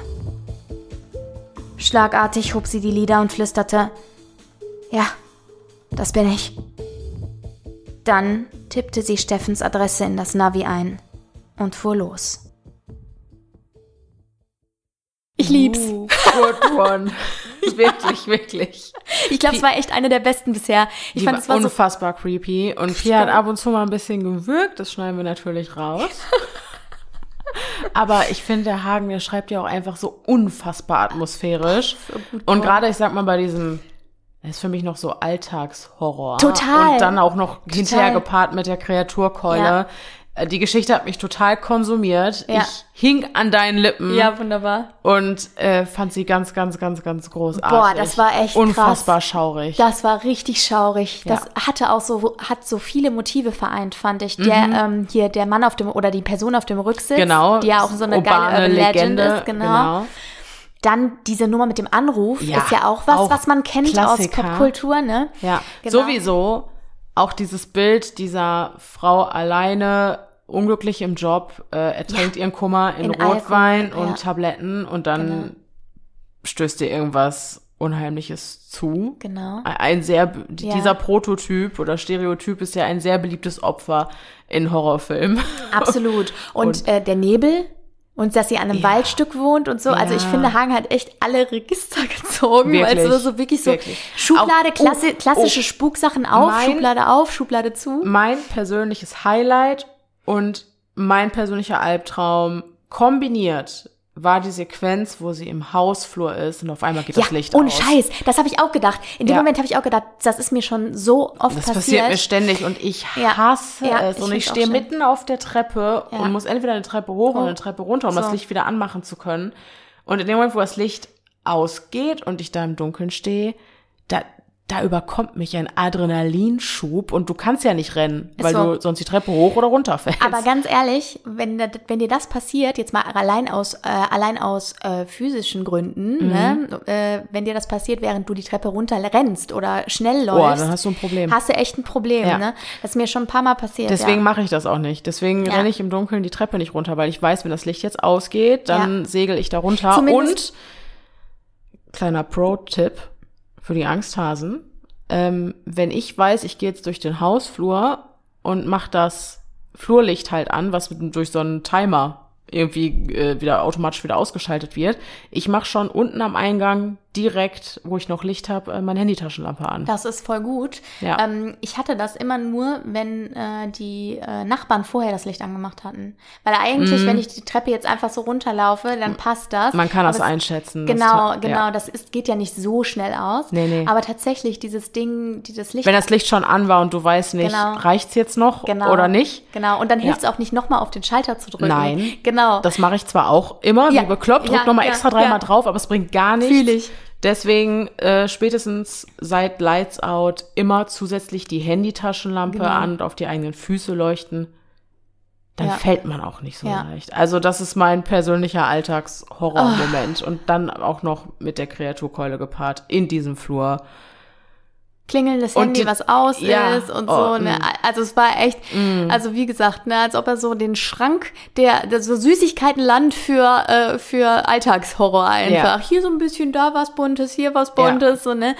Schlagartig hob sie die Lider und flüsterte Ja, das bin ich. Dann tippte sie Steffens Adresse in das Navi ein und fuhr los. Ich lieb's. Uh, good one. wirklich, wirklich. Ich glaube, es war echt eine der besten bisher. Ich Die fand, es war so unfassbar creepy. Und Pia hat ab und zu mal ein bisschen gewürgt. Das schneiden wir natürlich raus. Aber ich finde, der Hagen, der schreibt ja auch einfach so unfassbar atmosphärisch. so und gerade, ich sag mal, bei diesem, das ist für mich noch so Alltagshorror. Total. Und dann auch noch hinterher gepaart mit der Kreaturkeule. Ja. Äh, Die Geschichte hat mich total konsumiert. Ja. Ich hing an deinen Lippen. Ja, wunderbar. Und äh, fand sie ganz, ganz, ganz, ganz großartig. Boah, das war echt Unfassbar krass. schaurig. Das war richtig schaurig. Das Ja. hatte auch so, hat so viele Motive vereint, fand ich. Der, ähm, hier, der Mann auf dem, oder die Person auf dem Rücksitz. Mhm. genau. Die ja auch so eine urbane geile Urban Legend Legende. ist, genau. Dann diese Nummer mit dem Anruf Ja, ist ja auch was, auch was man kennt Klassiker. aus Popkultur, ne? Ja, Genau. sowieso auch dieses Bild dieser Frau alleine, unglücklich im Job, äh, ertränkt ihren Kummer in, In Rotwein Alkohol, und ja. Tabletten und dann Genau. stößt ihr irgendwas Unheimliches zu. Genau. Ein- sehr, Ja. dieser Prototyp oder Stereotyp ist ja ein sehr beliebtes Opfer in Horrorfilmen. Absolut. Und, Und- äh, der Nebel und dass sie an einem Ja. Waldstück wohnt und so. Also ich Ja. finde, Hagen hat echt alle Register gezogen, weil Wirklich. es so, so wirklich so Wirklich. Schublade, Auch- oh, klassi klassische oh. Spuksachen auf, Mein- Schublade auf, Schublade zu. mein persönliches Highlight und mein persönlicher Albtraum kombiniert war die Sequenz, wo sie im Hausflur ist und auf einmal geht das Licht ohne aus. Scheiß. Das habe ich auch gedacht. In dem Ja. Moment habe ich auch gedacht, das ist mir schon so oft Das passiert. passiert mir ständig und ich Ja. hasse Ja, es. ich Und ich stehe mitten auf der Treppe Ja. und muss entweder eine Treppe hoch Oh. oder eine Treppe runter, um das So. Licht wieder anmachen zu können. Und in dem Moment, wo das Licht ausgeht und ich da im Dunkeln stehe, da, da überkommt mich ein Adrenalinschub und du kannst ja nicht rennen, Ist weil so. du sonst die Treppe hoch oder runter fällst. Aber ganz ehrlich, wenn, wenn dir das passiert, jetzt mal allein aus, äh, allein aus äh, physischen Gründen, Mhm. ne, äh, wenn dir das passiert, während du die Treppe runter rennst oder schnell Boah, läufst, dann hast du ein Problem. hast du echt ein Problem. Ja. Ne? Das ist mir schon ein paar Mal passiert. Deswegen ja. mache ich das auch nicht. Deswegen Ja. renne ich im Dunkeln die Treppe nicht runter, weil ich weiß, wenn das Licht jetzt ausgeht, dann segel ich da runter. Zumindest- Und kleiner Pro-Tipp für die Angsthasen. Ähm, wenn ich weiß, ich gehe jetzt durch den Hausflur und mache das Flurlicht halt an, was mit, durch so einen Timer irgendwie äh, wieder automatisch wieder ausgeschaltet wird. Ich mache schon unten am Eingang direkt, wo ich noch Licht habe, äh, meine Handytaschenlampe an. Das ist voll gut. Ja. Ähm, ich hatte das immer nur, wenn äh, die äh, Nachbarn vorher das Licht angemacht hatten. Weil eigentlich, wenn ich die Treppe jetzt einfach so runterlaufe, dann passt das. Man kann das Aber es- einschätzen. das Genau, ta- genau. ja. Das ist, geht ja nicht so schnell aus. Nee, nee. Aber tatsächlich, dieses Ding, dieses Licht. Wenn das Licht schon an war und du weißt nicht, Genau. reicht's jetzt noch genau, oder nicht? Genau. Und dann Ja. hilft es auch nicht, nochmal auf den Schalter zu drücken. Nein. Genau. Das mache ich zwar auch immer, Ja. wie bekloppt, drück Ja, nochmal extra dreimal drauf, aber es bringt gar nichts. Fühl ich. Deswegen äh, spätestens seit Lights Out immer zusätzlich die Handytaschenlampe Genau. an und auf die eigenen Füße leuchten. Dann Ja. fällt man auch nicht so Ja. leicht. Also das ist mein persönlicher Alltagshorrormoment. Ah. Und dann auch noch mit der Kreaturkeule gepaart in diesem Flur. Klingelndes Und Handy, die- was aus ja, ist und oh, so. Ne? mm. Also es war echt, also wie gesagt, ne, als ob er so den Schrank der, der so Süßigkeitenland für äh, für Alltagshorror einfach. Hier so ein bisschen, da was Buntes, hier was Ja. Buntes, so ne.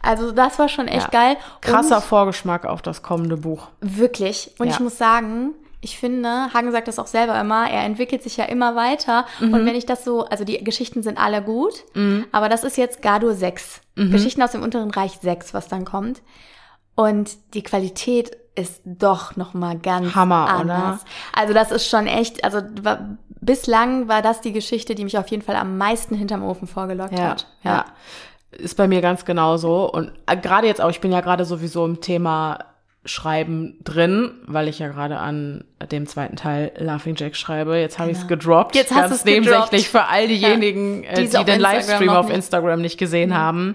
Also das war schon echt Ja. geil. Krasser Und Vorgeschmack auf das kommende Buch. Wirklich. Und Ja. ich muss sagen, ich finde, Hagen sagt das auch selber immer, er entwickelt sich ja immer weiter. Mhm. Und wenn ich das so, also die Geschichten sind alle gut, aber das ist jetzt Gardur 6. Mhm. Geschichten aus dem unteren Reich 6, was dann kommt. Und die Qualität ist doch noch mal ganz Hammer, anders. oder? Also das ist schon echt, also war, bislang war das die Geschichte, die mich auf jeden Fall am meisten hinterm Ofen vorgelockt ja, hat. Ja. Ist bei mir ganz genauso. Und äh, gerade jetzt auch, ich bin ja gerade sowieso im Thema Schreiben drin, weil ich ja gerade an dem zweiten Teil Laughing Jack schreibe. Jetzt habe ich es gedroppt. Jetzt hast ganz nebensächlich für all diejenigen, Ja. äh, Die die, den Instagram Livestream auf Instagram nicht gesehen haben.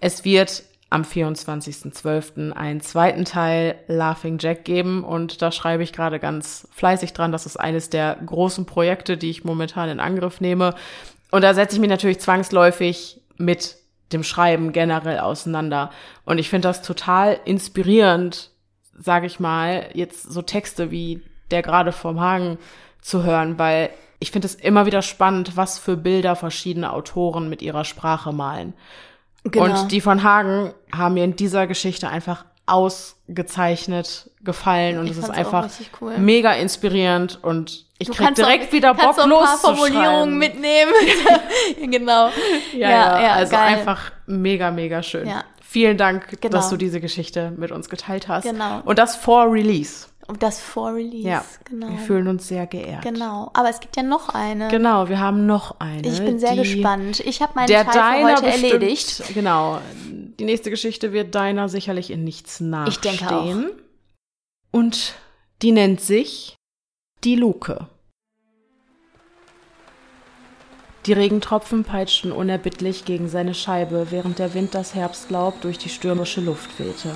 Es wird am 24.12. einen zweiten Teil Laughing Jack geben und da schreibe ich gerade ganz fleißig dran. Das ist eines der großen Projekte, die ich momentan in Angriff nehme. Und da setze ich mich natürlich zwangsläufig mit dem Schreiben generell auseinander. Und ich finde das total inspirierend, sage ich mal, jetzt so Texte wie der gerade vom Hagen zu hören, weil ich finde es immer wieder spannend, was für Bilder verschiedene Autoren mit ihrer Sprache malen. Genau. Und die von Hagen haben mir in dieser Geschichte einfach ausgezeichnet gefallen und es ist einfach cool. mega inspirierend und ich Du krieg direkt auch, wieder Bock loszuschreiben. Formulierungen mitnehmen. genau. Ja, ja, also geil. einfach mega, mega schön. Ja. Vielen Dank, Genau. dass du diese Geschichte mit uns geteilt hast. Genau. Und das vor Release. Und das vor Release. Ja, genau. wir fühlen uns sehr geehrt. Genau. Aber es gibt ja noch eine. Genau, wir haben noch eine. Ich bin sehr die gespannt. Ich habe meinen Der Teil heute bestimmt, erledigt. Genau. Die nächste Geschichte wird Deiner sicherlich in nichts nachstehen. Ich denke auch. Und die nennt sich Die Luke. Die Regentropfen peitschten unerbittlich gegen seine Scheibe, während der Wind das Herbstlaub durch die stürmische Luft wehte.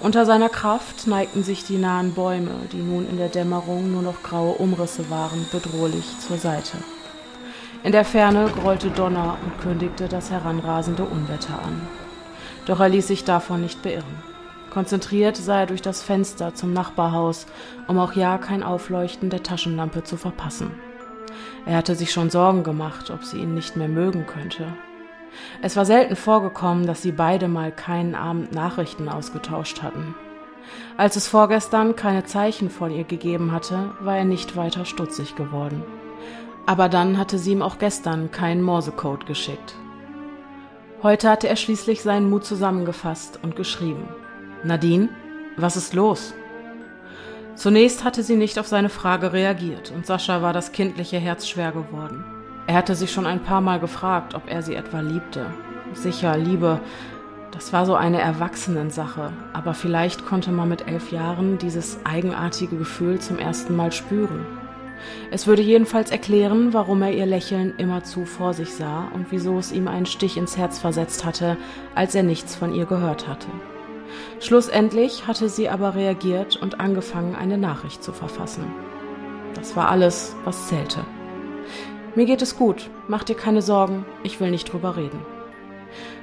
Unter seiner Kraft neigten sich die nahen Bäume, die nun in der Dämmerung nur noch graue Umrisse waren, bedrohlich zur Seite. In der Ferne grollte Donner und kündigte das heranrasende Unwetter an. Doch er ließ sich davon nicht beirren. Konzentriert sah er durch das Fenster zum Nachbarhaus, um auch ja kein Aufleuchten der Taschenlampe zu verpassen. Er hatte sich schon Sorgen gemacht, ob sie ihn nicht mehr mögen könnte. Es war selten vorgekommen, dass sie beide mal keinen Abend Nachrichten ausgetauscht hatten. Als es vorgestern keine Zeichen von ihr gegeben hatte, war er nicht weiter stutzig geworden. Aber dann hatte sie ihm auch gestern keinen Morsecode geschickt. Heute hatte er schließlich seinen Mut zusammengefasst und geschrieben. Nadine, was ist los? Zunächst hatte sie nicht auf seine Frage reagiert und Sascha war das kindliche Herz schwer geworden. Er hatte sich schon ein paar Mal gefragt, ob er sie etwa liebte. Sicher, Liebe, das war so eine Erwachsenensache, aber vielleicht konnte man mit elf Jahren dieses eigenartige Gefühl zum ersten Mal spüren. Es würde jedenfalls erklären, warum er ihr Lächeln immerzu vor sich sah und wieso es ihm einen Stich ins Herz versetzt hatte, als er nichts von ihr gehört hatte. Schlussendlich hatte sie aber reagiert und angefangen, eine Nachricht zu verfassen. Das war alles, was zählte. Mir geht es gut, mach dir keine Sorgen, ich will nicht drüber reden.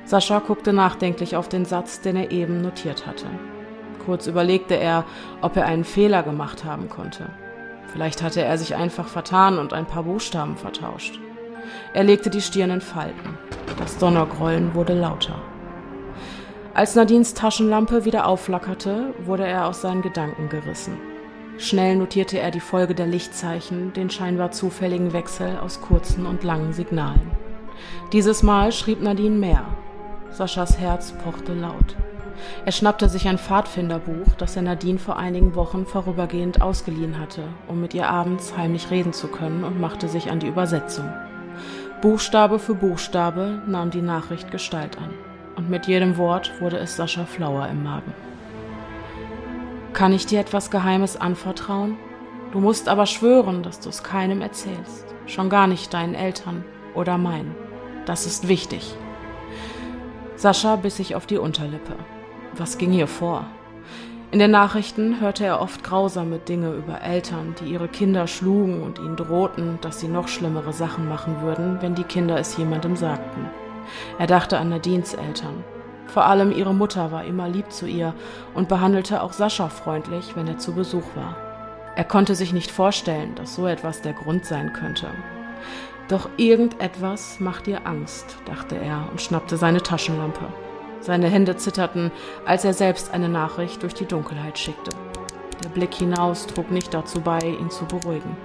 Sascha guckte nachdenklich auf den Satz, den er eben notiert hatte. Kurz überlegte er, ob er einen Fehler gemacht haben konnte. Vielleicht hatte er sich einfach vertan und ein paar Buchstaben vertauscht. Er legte die Stirn in Falten. Das Donnergrollen wurde lauter. Als Nadines Taschenlampe wieder aufflackerte, wurde er aus seinen Gedanken gerissen. Schnell notierte er die Folge der Lichtzeichen, den scheinbar zufälligen Wechsel aus kurzen und langen Signalen. Dieses Mal schrieb Nadine mehr. Saschas Herz pochte laut. Er schnappte sich ein Pfadfinderbuch, das er Nadine vor einigen Wochen vorübergehend ausgeliehen hatte, um mit ihr abends heimlich reden zu können und machte sich an die Übersetzung. Buchstabe für Buchstabe nahm die Nachricht Gestalt an, und mit jedem Wort wurde es Sascha flauer im Magen. Kann ich dir etwas Geheimes anvertrauen? Du musst aber schwören, dass du es keinem erzählst, schon gar nicht deinen Eltern oder meinen. Das ist wichtig. Sascha biss sich auf die Unterlippe. Was ging hier vor? In den Nachrichten hörte er oft grausame Dinge über Eltern, die ihre Kinder schlugen und ihnen drohten, dass sie noch schlimmere Sachen machen würden, wenn die Kinder es jemandem sagten. Er dachte an Nadines Eltern. Vor allem ihre Mutter war immer lieb zu ihr und behandelte auch Sascha freundlich, wenn er zu Besuch war. Er konnte sich nicht vorstellen, dass so etwas der Grund sein könnte. Doch irgendetwas macht ihr Angst, dachte er und schnappte seine Taschenlampe. Seine Hände zitterten, als er selbst eine Nachricht durch die Dunkelheit schickte. Der Blick hinaus trug nicht dazu bei, ihn zu beruhigen.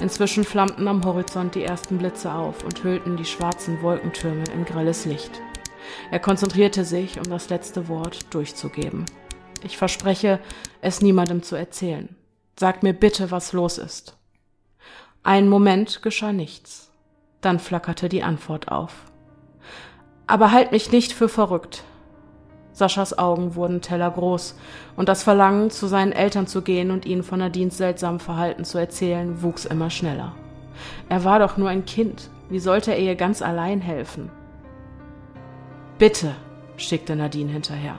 Inzwischen flammten am Horizont die ersten Blitze auf und hüllten die schwarzen Wolkentürme in grelles Licht. Er konzentrierte sich, um das letzte Wort durchzugeben. Ich verspreche, es niemandem zu erzählen. Sag mir bitte, was los ist. Einen Moment geschah nichts. Dann flackerte die Antwort auf. Aber halt mich nicht für verrückt. Saschas Augen wurden tellergroß, und das Verlangen, zu seinen Eltern zu gehen und ihnen von Nadines seltsamem Verhalten zu erzählen, wuchs immer schneller. Er war doch nur ein Kind. Wie sollte er ihr ganz allein helfen? Bitte, schickte Nadine hinterher.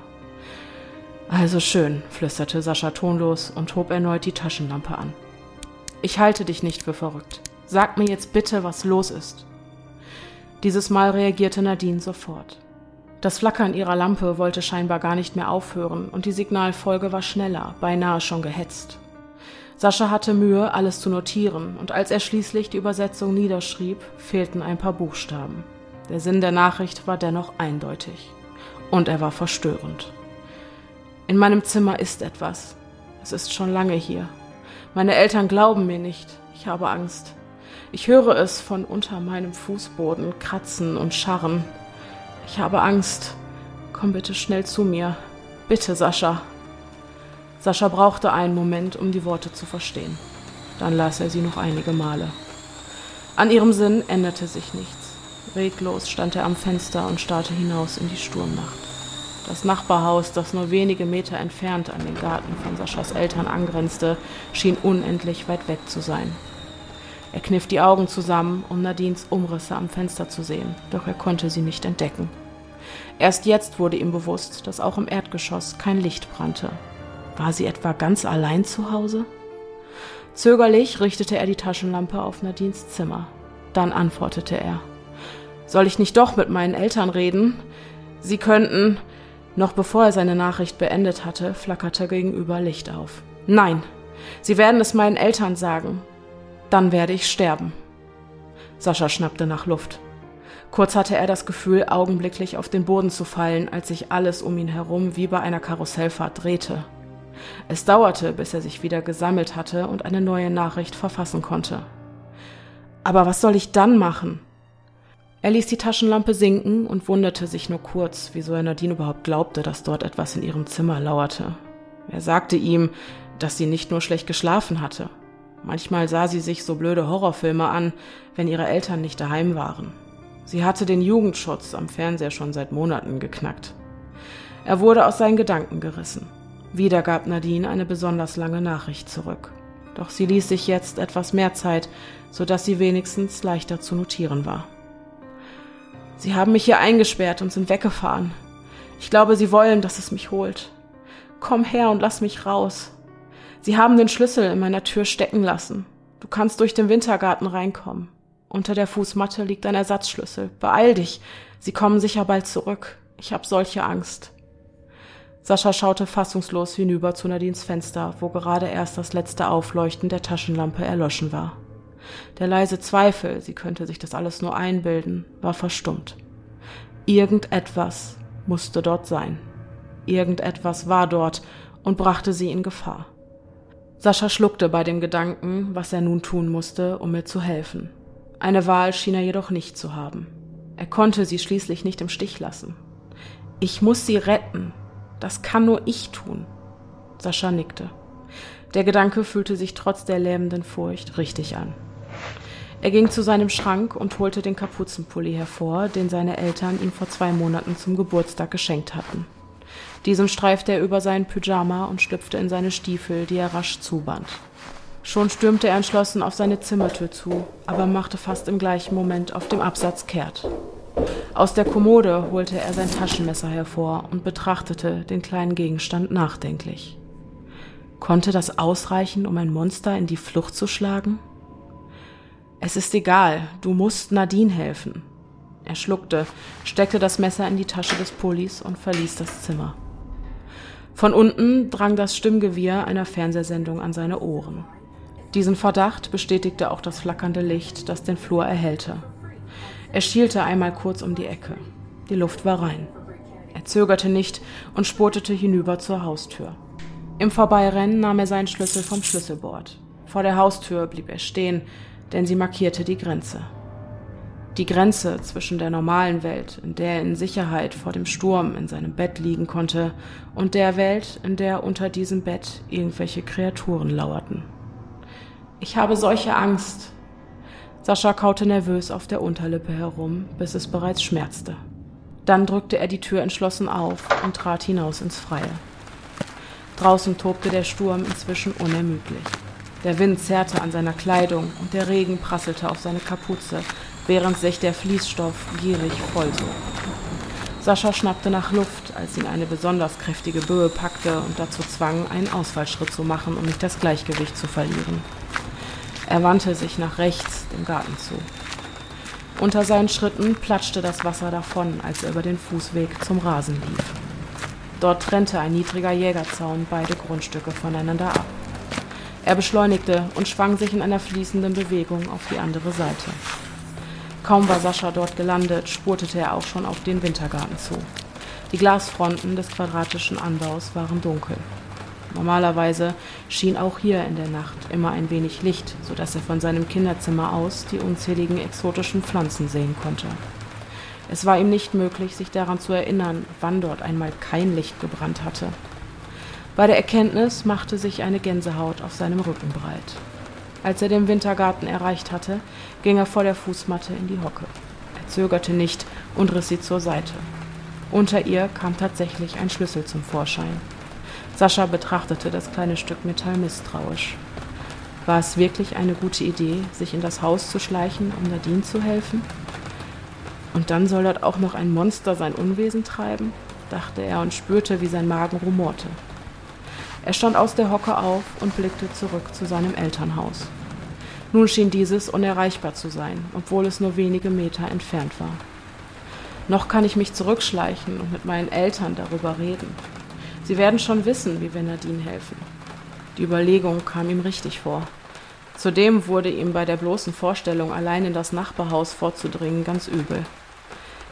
Also schön, flüsterte Sascha tonlos und hob erneut die Taschenlampe an. Ich halte dich nicht für verrückt. Sag mir jetzt bitte, was los ist. Dieses Mal reagierte Nadine sofort. Das Flackern ihrer Lampe wollte scheinbar gar nicht mehr aufhören und die Signalfolge war schneller, beinahe schon gehetzt. Sascha hatte Mühe, alles zu notieren, und als er schließlich die Übersetzung niederschrieb, fehlten ein paar Buchstaben. Der Sinn der Nachricht war dennoch eindeutig. Und er war verstörend. In meinem Zimmer ist etwas. Es ist schon lange hier. Meine Eltern glauben mir nicht. Ich habe Angst. Ich höre es von unter meinem Fußboden kratzen und scharren. Ich habe Angst. Komm bitte schnell zu mir. Bitte, Sascha. Sascha brauchte einen Moment, um die Worte zu verstehen. Dann las er sie noch einige Male. An ihrem Sinn änderte sich nichts. Reglos stand er am Fenster und starrte hinaus in die Sturmnacht. Das Nachbarhaus, das nur wenige Meter entfernt an den Garten von Saschas Eltern angrenzte, schien unendlich weit weg zu sein. Er kniff die Augen zusammen, um Nadines Umrisse am Fenster zu sehen, doch er konnte sie nicht entdecken. Erst jetzt wurde ihm bewusst, dass auch im Erdgeschoss kein Licht brannte. War sie etwa ganz allein zu Hause? Zögerlich richtete er die Taschenlampe auf Nadines Zimmer. Dann antwortete er. Soll ich nicht doch mit meinen Eltern reden? Sie könnten. Noch bevor er seine Nachricht beendet hatte, flackerte gegenüber Licht auf. Nein, Sie werden es meinen Eltern sagen. Dann werde ich sterben. Sascha schnappte nach Luft. Kurz hatte er das Gefühl, augenblicklich auf den Boden zu fallen, als sich alles um ihn herum wie bei einer Karussellfahrt drehte. Es dauerte, bis er sich wieder gesammelt hatte und eine neue Nachricht verfassen konnte. Aber was soll ich dann machen? Er ließ die Taschenlampe sinken und wunderte sich nur kurz, wieso er Nadine überhaupt glaubte, dass dort etwas in ihrem Zimmer lauerte. Er sagte ihm, dass sie nicht nur schlecht geschlafen hatte. Manchmal sah sie sich so blöde Horrorfilme an, wenn ihre Eltern nicht daheim waren. Sie hatte den Jugendschutz am Fernseher schon seit Monaten geknackt. Er wurde aus seinen Gedanken gerissen. Wieder gab Nadine eine besonders lange Nachricht zurück. Doch sie ließ sich jetzt etwas mehr Zeit, so dass sie wenigstens leichter zu notieren war. Sie haben mich hier eingesperrt und sind weggefahren. Ich glaube, sie wollen, dass es mich holt. Komm her und lass mich raus. Sie haben den Schlüssel in meiner Tür stecken lassen. Du kannst durch den Wintergarten reinkommen. Unter der Fußmatte liegt ein Ersatzschlüssel. Beeil dich. Sie kommen sicher bald zurück. Ich hab solche Angst. Sascha schaute fassungslos hinüber zu Nadines Fenster, wo gerade erst das letzte Aufleuchten der Taschenlampe erloschen war. Der leise Zweifel, sie könnte sich das alles nur einbilden, war verstummt. Irgendetwas musste dort sein. Irgendetwas war dort und brachte sie in Gefahr. Sascha schluckte bei dem Gedanken, was er nun tun musste, um ihr zu helfen. Eine Wahl schien er jedoch nicht zu haben. Er konnte sie schließlich nicht im Stich lassen. Ich muss sie retten. Das kann nur ich tun. Sascha nickte. Der Gedanke fühlte sich trotz der lähmenden Furcht richtig an. Er ging zu seinem Schrank und holte den Kapuzenpulli hervor, den seine Eltern ihm vor zwei Monaten zum Geburtstag geschenkt hatten. Diesen streifte er über seinen Pyjama und schlüpfte in seine Stiefel, die er rasch zuband. Schon stürmte er entschlossen auf seine Zimmertür zu, aber machte fast im gleichen Moment auf dem Absatz kehrt. Aus der Kommode holte er sein Taschenmesser hervor und betrachtete den kleinen Gegenstand nachdenklich. Konnte das ausreichen, um ein Monster in die Flucht zu schlagen? Es ist egal, du musst Nadine helfen. Er schluckte, steckte das Messer in die Tasche des Pullis und verließ das Zimmer. Von unten drang das Stimmgewirr einer Fernsehsendung an seine Ohren. Diesen Verdacht bestätigte auch das flackernde Licht, das den Flur erhellte. Er schielte einmal kurz um die Ecke. Die Luft war rein. Er zögerte nicht und spurtete hinüber zur Haustür. Im Vorbeirennen nahm er seinen Schlüssel vom Schlüsselbord. Vor der Haustür blieb er stehen, denn sie markierte die Grenze. Die Grenze zwischen der normalen Welt, in der er in Sicherheit vor dem Sturm in seinem Bett liegen konnte, und der Welt, in der unter diesem Bett irgendwelche Kreaturen lauerten. Ich habe solche Angst. Sascha kaute nervös auf der Unterlippe herum, bis es bereits schmerzte. Dann drückte er die Tür entschlossen auf und trat hinaus ins Freie. Draußen tobte der Sturm inzwischen unermüdlich. Der Wind zerrte an seiner Kleidung und der Regen prasselte auf seine Kapuze, während sich der Fließstoff gierig vollsog. Sascha schnappte nach Luft, als ihn eine besonders kräftige Böe packte und dazu zwang, einen Ausfallschritt zu machen, um nicht das Gleichgewicht zu verlieren. Er wandte sich nach rechts, dem Garten zu. Unter seinen Schritten platschte das Wasser davon, als er über den Fußweg zum Rasen lief. Dort trennte ein niedriger Jägerzaun beide Grundstücke voneinander ab. Er beschleunigte und schwang sich in einer fließenden Bewegung auf die andere Seite. Kaum war Sascha dort gelandet, spurtete er auch schon auf den Wintergarten zu. Die Glasfronten des quadratischen Anbaus waren dunkel. Normalerweise schien auch hier in der Nacht immer ein wenig Licht, so dass er von seinem Kinderzimmer aus die unzähligen exotischen Pflanzen sehen konnte. Es war ihm nicht möglich, sich daran zu erinnern, wann dort einmal kein Licht gebrannt hatte. Bei der Erkenntnis machte sich eine Gänsehaut auf seinem Rücken breit. Als er den Wintergarten erreicht hatte, ging er vor der Fußmatte in die Hocke. Er zögerte nicht und riss sie zur Seite. Unter ihr kam tatsächlich ein Schlüssel zum Vorschein. Sascha betrachtete das kleine Stück Metall misstrauisch. War es wirklich eine gute Idee, sich in das Haus zu schleichen, um Nadine zu helfen? Und dann soll dort auch noch ein Monster sein Unwesen treiben? dachte er und spürte, wie sein Magen rumorte. Er stand aus der Hocke auf und blickte zurück zu seinem Elternhaus. Nun schien dieses unerreichbar zu sein, obwohl es nur wenige Meter entfernt war. Noch kann ich mich zurückschleichen und mit meinen Eltern darüber reden. Sie werden schon wissen, wie wir Nadine helfen. Die Überlegung kam ihm richtig vor. Zudem wurde ihm bei der bloßen Vorstellung, allein in das Nachbarhaus vorzudringen, ganz übel.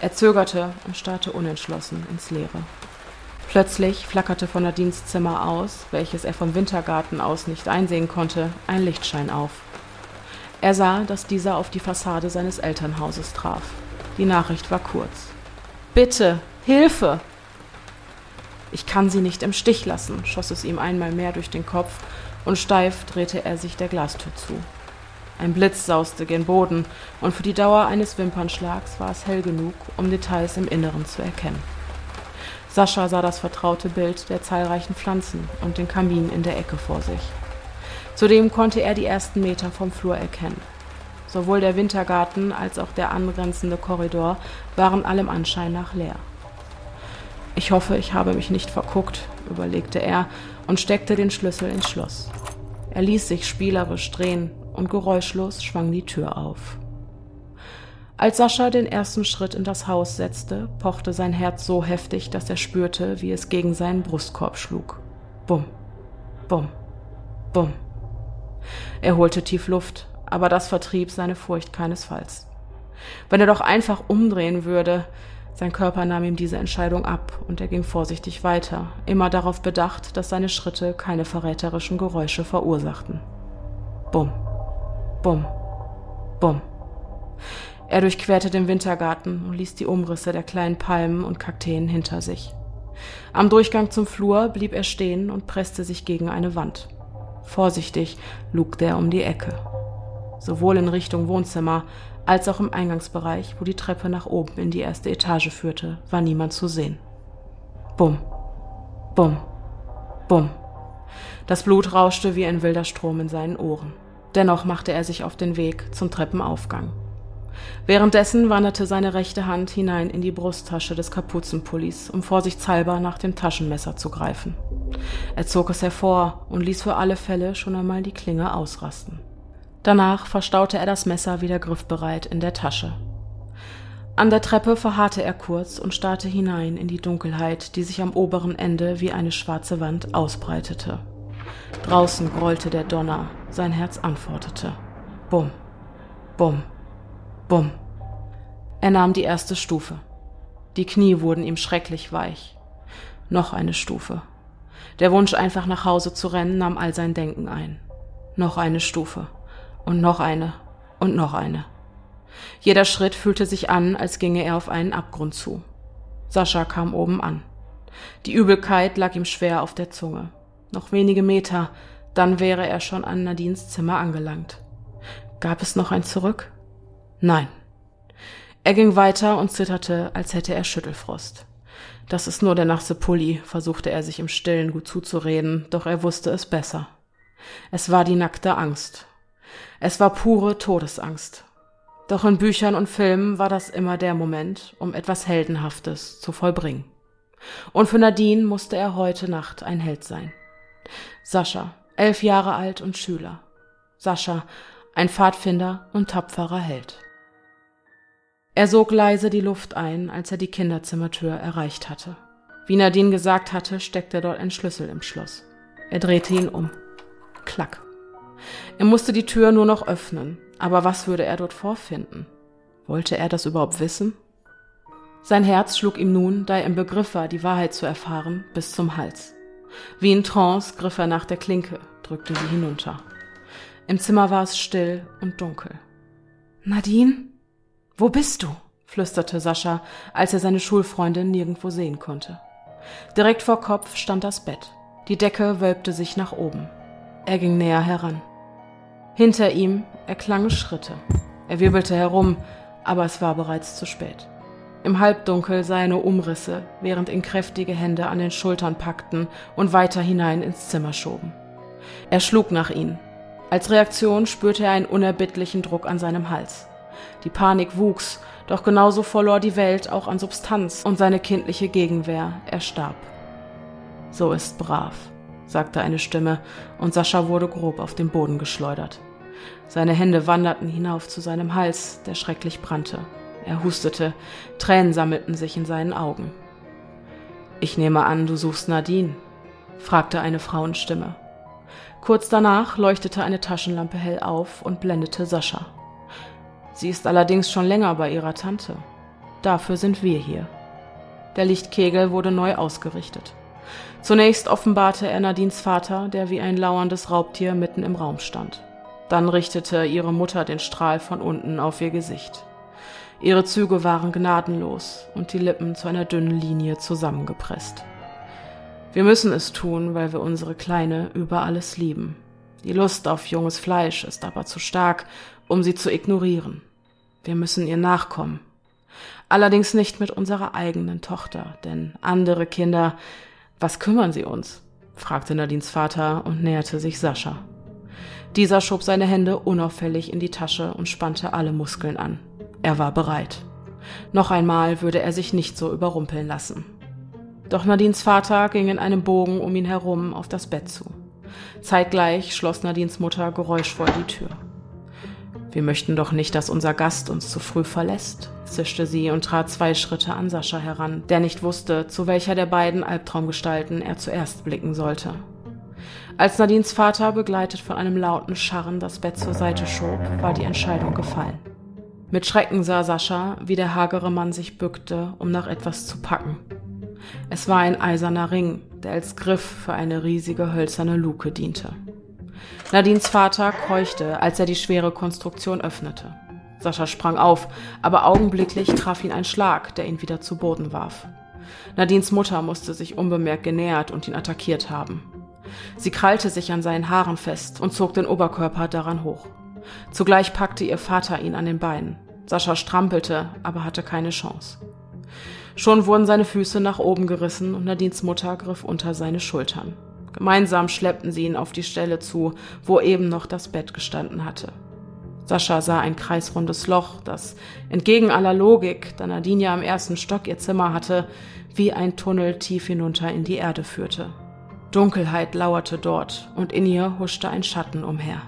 Er zögerte und starrte unentschlossen ins Leere. Plötzlich flackerte von Nadines Zimmer aus, welches er vom Wintergarten aus nicht einsehen konnte, ein Lichtschein auf. Er sah, dass dieser auf die Fassade seines Elternhauses traf. Die Nachricht war kurz. Bitte, Hilfe! Ich kann sie nicht im Stich lassen, schoss es ihm einmal mehr durch den Kopf, und steif drehte er sich der Glastür zu. Ein Blitz sauste gen Boden, und für die Dauer eines Wimpernschlags war es hell genug, um Details im Inneren zu erkennen. Sascha sah das vertraute Bild der zahlreichen Pflanzen und den Kamin in der Ecke vor sich. Zudem konnte er die ersten Meter vom Flur erkennen. Sowohl der Wintergarten als auch der angrenzende Korridor waren allem Anschein nach leer. Ich hoffe, ich habe mich nicht verguckt, überlegte er und steckte den Schlüssel ins Schloss. Er ließ sich spielerisch drehen und geräuschlos schwang die Tür auf. Als Sascha den ersten Schritt in das Haus setzte, pochte sein Herz so heftig, dass er spürte, wie es gegen seinen Brustkorb schlug. Bumm, bumm, bumm. Er holte tief Luft, aber das vertrieb seine Furcht keinesfalls. Wenn er doch einfach umdrehen würde, sein Körper nahm ihm diese Entscheidung ab und er ging vorsichtig weiter, immer darauf bedacht, dass seine Schritte keine verräterischen Geräusche verursachten. Bumm, bumm, bumm. Er durchquerte den Wintergarten und ließ die Umrisse der kleinen Palmen und Kakteen hinter sich. Am Durchgang zum Flur blieb er stehen und presste sich gegen eine Wand. Vorsichtig lugte er um die Ecke. Sowohl in Richtung Wohnzimmer als auch im Eingangsbereich, wo die Treppe nach oben in die erste Etage führte, war niemand zu sehen. Bumm, bumm, bumm. Das Blut rauschte wie ein wilder Strom in seinen Ohren. Dennoch machte er sich auf den Weg zum Treppenaufgang. Währenddessen wanderte seine rechte Hand hinein in die Brusttasche des Kapuzenpullis, um vorsichtshalber nach dem Taschenmesser zu greifen. Er zog es hervor und ließ für alle Fälle schon einmal die Klinge ausrasten. Danach verstaute er das Messer wieder griffbereit in der Tasche. An der Treppe verharrte er kurz und starrte hinein in die Dunkelheit, die sich am oberen Ende wie eine schwarze Wand ausbreitete. Draußen grollte der Donner, sein Herz antwortete. Bumm, bumm. Bumm. Er nahm die erste Stufe. Die Knie wurden ihm schrecklich weich. Noch eine Stufe. Der Wunsch, einfach nach Hause zu rennen, nahm all sein Denken ein. Noch eine Stufe. Und noch eine. Und noch eine. Jeder Schritt fühlte sich an, als ginge er auf einen Abgrund zu. Sascha kam oben an. Die Übelkeit lag ihm schwer auf der Zunge. Noch wenige Meter, dann wäre er schon an Nadines Zimmer angelangt. Gab es noch ein Zurück? Nein. Er ging weiter und zitterte, als hätte er Schüttelfrost. Das ist nur der nasse Pulli, versuchte er sich im Stillen gut zuzureden, doch er wusste es besser. Es war die nackte Angst. Es war pure Todesangst. Doch in Büchern und Filmen war das immer der Moment, um etwas Heldenhaftes zu vollbringen. Und für Nadine musste er heute Nacht ein Held sein. Sascha, elf Jahre alt und Schüler. Sascha, ein Pfadfinder und tapferer Held. Er sog leise die Luft ein, als er die Kinderzimmertür erreicht hatte. Wie Nadine gesagt hatte, steckte dort ein Schlüssel im Schloss. Er drehte ihn um. Klack. Er musste die Tür nur noch öffnen, aber was würde er dort vorfinden? Wollte er das überhaupt wissen? Sein Herz schlug ihm nun, da er im Begriff war, die Wahrheit zu erfahren, bis zum Hals. Wie in Trance griff er nach der Klinke, drückte sie hinunter. Im Zimmer war es still und dunkel. Nadine? Wo bist du? flüsterte Sascha, als er seine Schulfreundin nirgendwo sehen konnte. Direkt vor Kopf stand das Bett. Die Decke wölbte sich nach oben. Er ging näher heran. Hinter ihm erklangen Schritte. Er wirbelte herum, aber es war bereits zu spät. Im Halbdunkel sah er nur Umrisse, während ihn kräftige Hände an den Schultern packten und weiter hinein ins Zimmer schoben. Er schlug nach ihnen. Als Reaktion spürte er einen unerbittlichen Druck an seinem Hals. Die Panik wuchs, doch genauso verlor die Welt auch an Substanz und seine kindliche Gegenwehr erstarb. So ist brav, sagte eine Stimme, und Sascha wurde grob auf den Boden geschleudert. Seine Hände wanderten hinauf zu seinem Hals, der schrecklich brannte. Er hustete, Tränen sammelten sich in seinen Augen. Ich nehme an, du suchst Nadine, fragte eine Frauenstimme. Kurz danach leuchtete eine Taschenlampe hell auf und blendete Sascha. Sie ist allerdings schon länger bei ihrer Tante. Dafür sind wir hier. Der Lichtkegel wurde neu ausgerichtet. Zunächst offenbarte er Nadines Vater, der wie ein lauerndes Raubtier mitten im Raum stand. Dann richtete ihre Mutter den Strahl von unten auf ihr Gesicht. Ihre Züge waren gnadenlos und die Lippen zu einer dünnen Linie zusammengepresst. Wir müssen es tun, weil wir unsere Kleine über alles lieben. Die Lust auf junges Fleisch ist aber zu stark, um sie zu ignorieren. Wir müssen ihr nachkommen. Allerdings nicht mit unserer eigenen Tochter, denn andere Kinder, was kümmern sie uns? fragte Nadines Vater und näherte sich Sascha. Dieser schob seine Hände unauffällig in die Tasche und spannte alle Muskeln an. Er war bereit. Noch einmal würde er sich nicht so überrumpeln lassen. Doch Nadines Vater ging in einem Bogen um ihn herum auf das Bett zu. Zeitgleich schloss Nadines Mutter geräuschvoll die Tür. Wir möchten doch nicht, dass unser Gast uns zu früh verlässt, zischte sie und trat zwei Schritte an Sascha heran, der nicht wusste, zu welcher der beiden Albtraumgestalten er zuerst blicken sollte. Als Nadines Vater, begleitet von einem lauten Scharren, das Bett zur Seite schob, war die Entscheidung gefallen. Mit Schrecken sah Sascha, wie der hagere Mann sich bückte, um nach etwas zu packen. Es war ein eiserner Ring, der als Griff für eine riesige hölzerne Luke diente. Nadines Vater keuchte, als er die schwere Konstruktion öffnete. Sascha sprang auf, aber augenblicklich traf ihn ein Schlag, der ihn wieder zu Boden warf. Nadines Mutter musste sich unbemerkt genähert und ihn attackiert haben. Sie krallte sich an seinen Haaren fest und zog den Oberkörper daran hoch. Zugleich packte ihr Vater ihn an den Beinen. Sascha strampelte, aber hatte keine Chance. Schon wurden seine Füße nach oben gerissen und Nadines Mutter griff unter seine Schultern. Gemeinsam schleppten sie ihn auf die Stelle zu, wo eben noch das Bett gestanden hatte. Sascha sah ein kreisrundes Loch, das entgegen aller Logik, da Nadine ja im ersten Stock ihr Zimmer hatte, wie ein Tunnel tief hinunter in die Erde führte. Dunkelheit lauerte dort und in ihr huschte ein Schatten umher.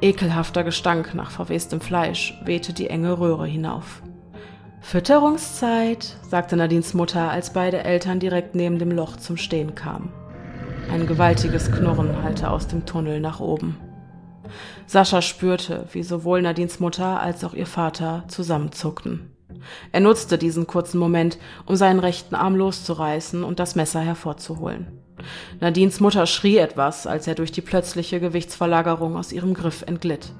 Ekelhafter Gestank nach verwestem Fleisch wehte die enge Röhre hinauf. Fütterungszeit, sagte Nadines Mutter, als beide Eltern direkt neben dem Loch zum Stehen kamen. Ein gewaltiges Knurren hallte aus dem Tunnel nach oben. Sascha spürte, wie sowohl Nadines Mutter als auch ihr Vater zusammenzuckten. Er nutzte diesen kurzen Moment, um seinen rechten Arm loszureißen und das Messer hervorzuholen. Nadines Mutter schrie etwas, als er durch die plötzliche Gewichtsverlagerung aus ihrem Griff entglitt.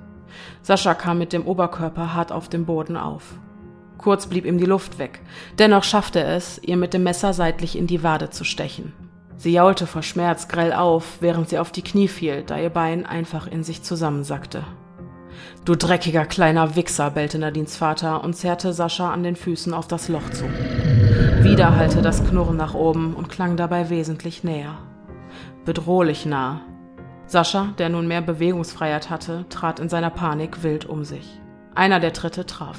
Sascha kam mit dem Oberkörper hart auf dem Boden auf. Kurz blieb ihm die Luft weg. Dennoch schaffte es, ihr mit dem Messer seitlich in die Wade zu stechen. Sie jaulte vor Schmerz grell auf, während sie auf die Knie fiel, da ihr Bein einfach in sich zusammensackte. Du dreckiger kleiner Wichser, bellte Nadines Vater und zerrte Sascha an den Füßen auf das Loch zu. Wieder hallte das Knurren nach oben und klang dabei wesentlich näher. Bedrohlich nah. Sascha, der nun mehr Bewegungsfreiheit hatte, trat in seiner Panik wild um sich. Einer der Tritte traf.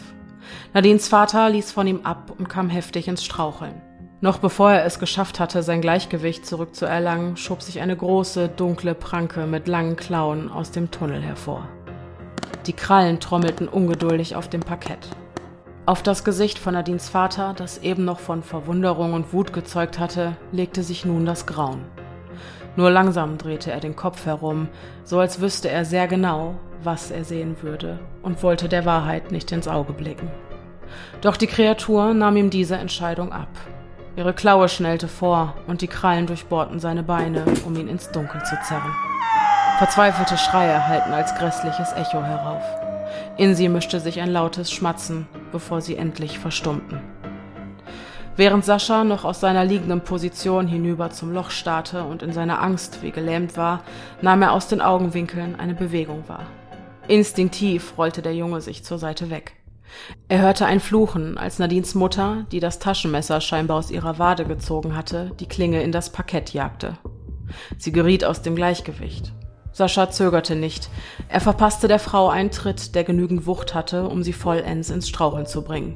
Nadines Vater ließ von ihm ab und kam heftig ins Straucheln. Noch bevor er es geschafft hatte, sein Gleichgewicht zurückzuerlangen, schob sich eine große, dunkle Pranke mit langen Klauen aus dem Tunnel hervor. Die Krallen trommelten ungeduldig auf dem Parkett. Auf das Gesicht von Nadines Vater, das eben noch von Verwunderung und Wut gezeugt hatte, legte sich nun das Grauen. Nur langsam drehte er den Kopf herum, so als wüsste er sehr genau, was er sehen würde, und wollte der Wahrheit nicht ins Auge blicken. Doch die Kreatur nahm ihm diese Entscheidung ab. Ihre Klaue schnellte vor, und die Krallen durchbohrten seine Beine, um ihn ins Dunkel zu zerren. Verzweifelte Schreie hallten als grässliches Echo herauf. In sie mischte sich ein lautes Schmatzen, bevor sie endlich verstummten. Während Sascha noch aus seiner liegenden Position hinüber zum Loch starrte und in seiner Angst wie gelähmt war, nahm er aus den Augenwinkeln eine Bewegung wahr. Instinktiv rollte der Junge sich zur Seite weg. Er hörte ein Fluchen, als Nadines Mutter, die das Taschenmesser scheinbar aus ihrer Wade gezogen hatte, die Klinge in das Parkett jagte. Sie geriet aus dem Gleichgewicht. Sascha zögerte nicht. Er verpasste der Frau einen Tritt, der genügend Wucht hatte, um sie vollends ins Straucheln zu bringen.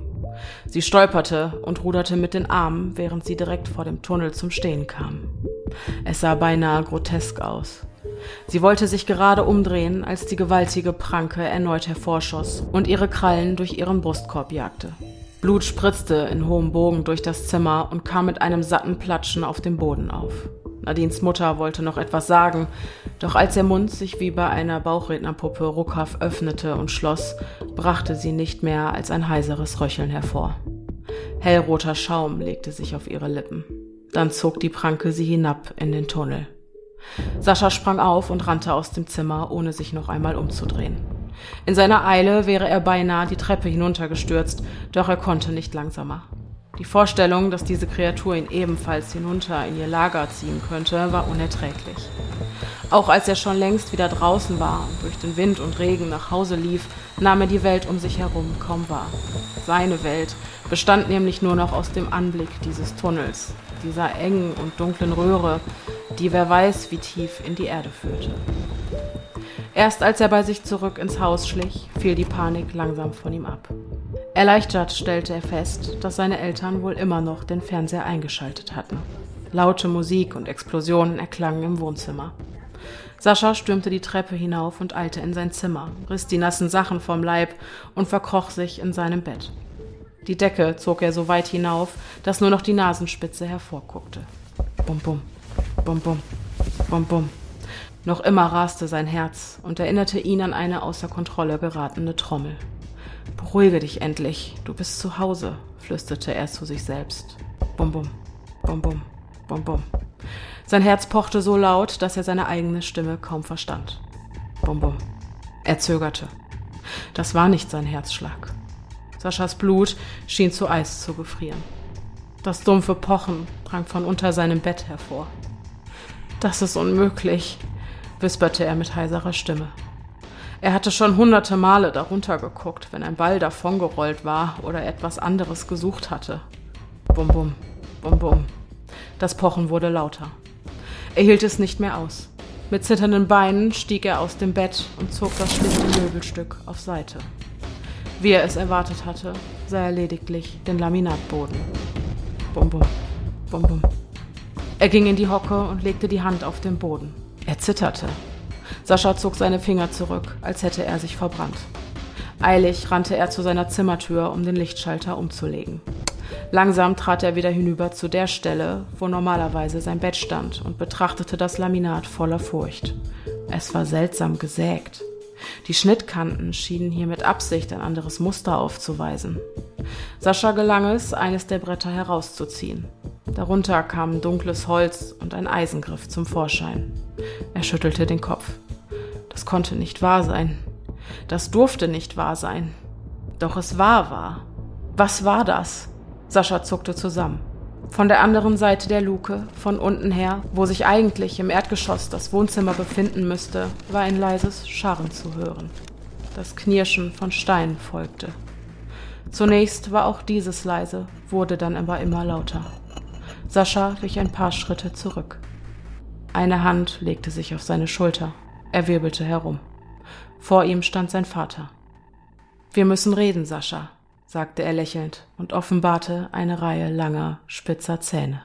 Sie stolperte und ruderte mit den Armen, während sie direkt vor dem Tunnel zum Stehen kam. Es sah beinahe grotesk aus. Sie wollte sich gerade umdrehen, als die gewaltige Pranke erneut hervorschoss und ihre Krallen durch ihren Brustkorb jagte. Blut spritzte in hohem Bogen durch das Zimmer und kam mit einem satten Platschen auf dem Boden auf. Nadines Mutter wollte noch etwas sagen, doch als ihr Mund sich wie bei einer Bauchrednerpuppe ruckhaft öffnete und schloss, brachte sie nicht mehr als ein heiseres Röcheln hervor. Hellroter Schaum legte sich auf ihre Lippen. Dann zog die Pranke sie hinab in den Tunnel. Sascha sprang auf und rannte aus dem Zimmer, ohne sich noch einmal umzudrehen. In seiner Eile wäre er beinahe die Treppe hinuntergestürzt, doch er konnte nicht langsamer. Die Vorstellung, dass diese Kreatur ihn ebenfalls hinunter in ihr Lager ziehen könnte, war unerträglich. Auch als er schon längst wieder draußen war und durch den Wind und Regen nach Hause lief, nahm er die Welt um sich herum kaum wahr. Seine Welt bestand nämlich nur noch aus dem Anblick dieses Tunnels, dieser engen und dunklen Röhre, die wer weiß wie tief in die Erde führte. Erst als er bei sich zurück ins Haus schlich, fiel die Panik langsam von ihm ab. Erleichtert stellte er fest, dass seine Eltern wohl immer noch den Fernseher eingeschaltet hatten. Laute Musik und Explosionen erklangen im Wohnzimmer. Sascha stürmte die Treppe hinauf und eilte in sein Zimmer, riss die nassen Sachen vom Leib und verkroch sich in seinem Bett. Die Decke zog er so weit hinauf, dass nur noch die Nasenspitze hervorguckte. Bum bum, bum bum, bum bum. Noch immer raste sein Herz und erinnerte ihn an eine außer Kontrolle geratene Trommel. Beruhige dich endlich, du bist zu Hause, flüsterte er zu sich selbst. Bum bum, bum bum, bum bum. Sein Herz pochte so laut, dass er seine eigene Stimme kaum verstand. Bum bum. Er zögerte. Das war nicht sein Herzschlag. Saschas Blut schien zu Eis zu gefrieren. Das dumpfe Pochen drang von unter seinem Bett hervor. Das ist unmöglich, wisperte er mit heiserer Stimme. Er hatte schon hunderte Male darunter geguckt, wenn ein Ball davongerollt war oder etwas anderes gesucht hatte. Bum bum, bum bum. Das Pochen wurde lauter. Er hielt es nicht mehr aus. Mit zitternden Beinen stieg er aus dem Bett und zog das schlichte Möbelstück auf Seite. Wie er es erwartet hatte, sah er lediglich den Laminatboden. Bum bum, bum bum. Er ging in die Hocke und legte die Hand auf den Boden. Er zitterte. Sascha zog seine Finger zurück, als hätte er sich verbrannt. Eilig rannte er zu seiner Zimmertür, um den Lichtschalter umzulegen. Langsam trat er wieder hinüber zu der Stelle, wo normalerweise sein Bett stand, und betrachtete das Laminat voller Furcht. Es war seltsam gesägt. Die Schnittkanten schienen hier mit Absicht ein anderes Muster aufzuweisen. Sascha gelang es, eines der Bretter herauszuziehen. Darunter kamen dunkles Holz und ein Eisengriff zum Vorschein. Er schüttelte den Kopf. Das konnte nicht wahr sein. Das durfte nicht wahr sein. Doch es war wahr. Was war das? Sascha zuckte zusammen. Von der anderen Seite der Luke, von unten her, wo sich eigentlich im Erdgeschoss das Wohnzimmer befinden müsste, war ein leises Scharren zu hören. Das Knirschen von Steinen folgte. Zunächst war auch dieses leise, wurde dann aber immer lauter. Sascha wich ein paar Schritte zurück. Eine Hand legte sich auf seine Schulter. Er wirbelte herum. Vor ihm stand sein Vater. Wir müssen reden, Sascha, sagte er lächelnd und offenbarte eine Reihe langer, spitzer Zähne.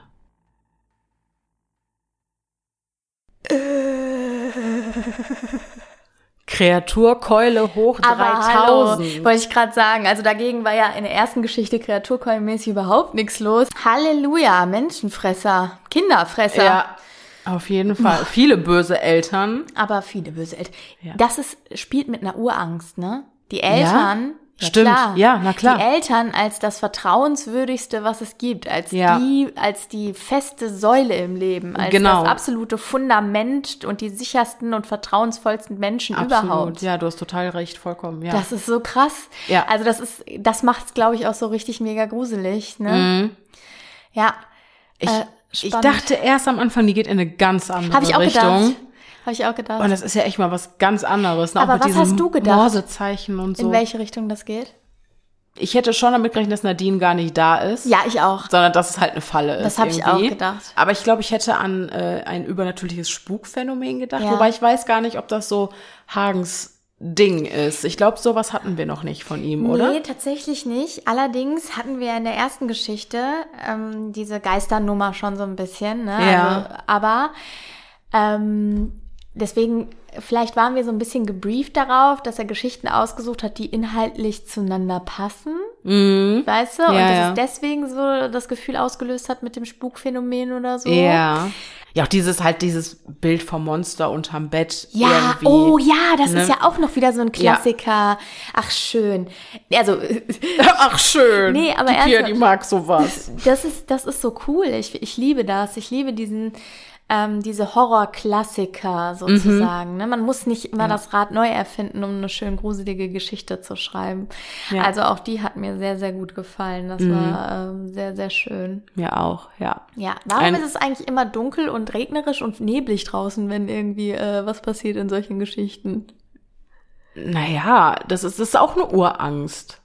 Kreaturkeule hoch Aber 3000. hallo, wollte ich gerade sagen. Also dagegen war ja in der ersten Geschichte Kreaturkeulenmäßig überhaupt nichts los. Halleluja, Menschenfresser, Kinderfresser. Ja, auf jeden Fall. Viele böse Eltern. Aber viele böse Eltern. Ja. Das ist, spielt mit einer Urangst, ne? Die Eltern. Ja, Stimmt. klar. Ja, na klar. Die Eltern als das vertrauenswürdigste, was es gibt, als Ja. die, als die feste Säule im Leben, als Genau. das absolute Fundament und die sichersten und vertrauensvollsten Menschen überhaupt. Ja, du hast total recht, vollkommen. Ja. Das ist so krass. Ja. Also das ist, das macht's, glaube ich, auch so richtig mega gruselig. Ne? Mhm. Ja. ich, äh, ich dachte erst am Anfang, die geht in eine ganz andere Habe ich auch Richtung. gedacht. Habe ich auch gedacht. Und das ist ja echt mal was ganz anderes. ne? Aber was hast du gedacht? Morsezeichen und so. In welche Richtung das geht? Ich hätte schon damit gerechnet, dass Nadine gar nicht da ist. Ja, ich auch. Sondern dass es halt eine Falle ist. Das habe ich auch gedacht. Aber ich glaube, ich hätte an äh, ein übernatürliches Spukphänomen gedacht. Ja. Wobei ich weiß gar nicht, ob das so Hagens Ding ist. Ich glaube, sowas hatten wir noch nicht von ihm, oder? Nee, tatsächlich nicht. Allerdings hatten wir in der ersten Geschichte ähm, diese Geisternummer schon so ein bisschen. Ne? Ja. Also, aber ähm, deswegen, vielleicht waren wir so ein bisschen gebrieft darauf, dass er Geschichten ausgesucht hat, die inhaltlich zueinander passen. Mhm. Weißt du? und Ja, dass ja. es deswegen so das Gefühl ausgelöst hat mit dem Spukphänomen oder so. Ja. Ja, auch dieses halt dieses Bild vom Monster unterm Bett. Ja, oh ja, das ne? ist ja auch noch wieder so ein Ja. Klassiker. Ach, schön. Also, Ach schön. Nee, aber die Pia, ernsthaft. die mag sowas. das ist, das ist so cool. Ich, ich liebe das. Ich liebe diesen, ähm, diese Horrorklassiker sozusagen. Ne? Man muss nicht immer das Rad neu erfinden, um eine schön gruselige Geschichte zu schreiben. Ja. Also auch die hat mir sehr, sehr gut gefallen. Das war ähm, sehr, sehr schön. Mir auch, ja. Ja, warum Ein- ist es eigentlich immer dunkel und regnerisch und neblig draußen, wenn irgendwie äh, was passiert in solchen Geschichten? Naja, das ist, das ist auch eine Urangst.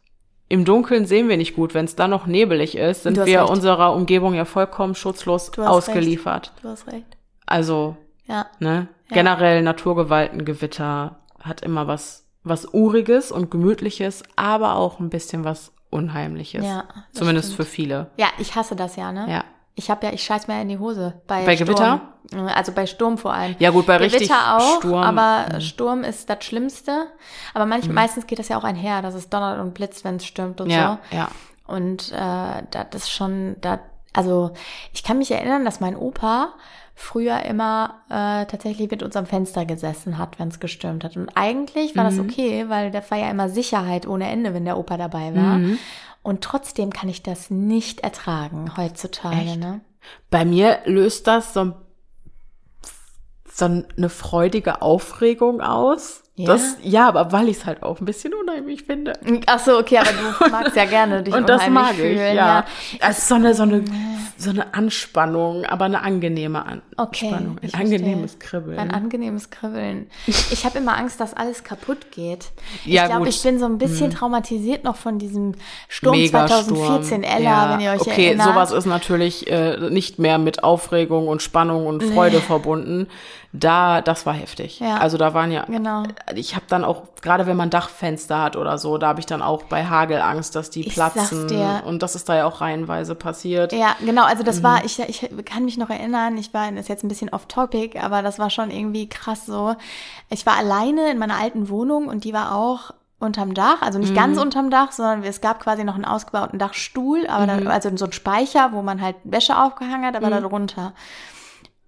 Im Dunkeln sehen wir nicht gut. Wenn es dann noch nebelig ist, sind wir recht. unserer Umgebung ja vollkommen schutzlos Du ausgeliefert. Du hast recht. Also, Ja. ne, Ja. generell Naturgewaltengewitter hat immer was, was Uriges und Gemütliches, aber auch ein bisschen was Unheimliches. Ja, Zumindest stimmt. für viele. Ja, ich hasse das ja, ne? Ja. Ich habe ja, ich scheiß mir in die Hose bei, Bei Sturm. Gewitter? Also bei Sturm vor allem. Ja, gut, bei Gewitter richtig auch, Sturm. Mhm. aber Sturm ist das Schlimmste. Aber manch, meistens geht das ja auch einher, dass es donnert und blitzt, wenn es stürmt und Ja, so. ja. Und äh, das ist schon, da, also ich kann mich erinnern, dass mein Opa früher immer äh, tatsächlich mit uns am Fenster gesessen hat, wenn es gestürmt hat. Und eigentlich war Mhm. das okay, weil da war ja immer Sicherheit ohne Ende, wenn der Opa dabei war. Mhm. Und trotzdem kann ich das nicht ertragen heutzutage. Echt? Ne? Bei mir löst das so, so eine freudige Aufregung aus. Ja? Das, ja, aber weil ich es halt auch ein bisschen unheimlich finde. Ach so, okay, aber du magst ja gerne dich Und das mag ich, fühlen, ja. Es ist so eine, so eine, so eine Anspannung, aber eine angenehme An Okay, Anspannung. Ein angenehmes verstehe. Kribbeln. Ein angenehmes Kribbeln. Ich habe immer Angst, dass alles kaputt geht. Ja, ich glaube, gut. Mhm. ich bin so ein bisschen traumatisiert noch von diesem Sturm Megasturm. 2014 Ella, ja. wenn ihr euch okay, erinnert. sowas ist natürlich äh, nicht mehr mit Aufregung und Spannung und Freude verbunden. Da, das war heftig. Ja. Also da waren ja, Genau. ich habe dann auch, gerade wenn man Dachfenster hat oder so, da habe ich dann auch bei Hagel Angst, dass die Ich platzen. Und das ist da ja auch reihenweise passiert. Ja, genau, also das Mhm. war, ich, ich kann mich noch erinnern, ich war, das ist jetzt ein bisschen off-topic, aber das war schon irgendwie krass so. Ich war alleine in meiner alten Wohnung und die war auch unterm Dach, also nicht Mhm. ganz unterm Dach, sondern es gab quasi noch einen ausgebauten Dachstuhl, aber Mhm. da, also so ein Speicher, wo man halt Wäsche aufgehangen hat, aber da drunter.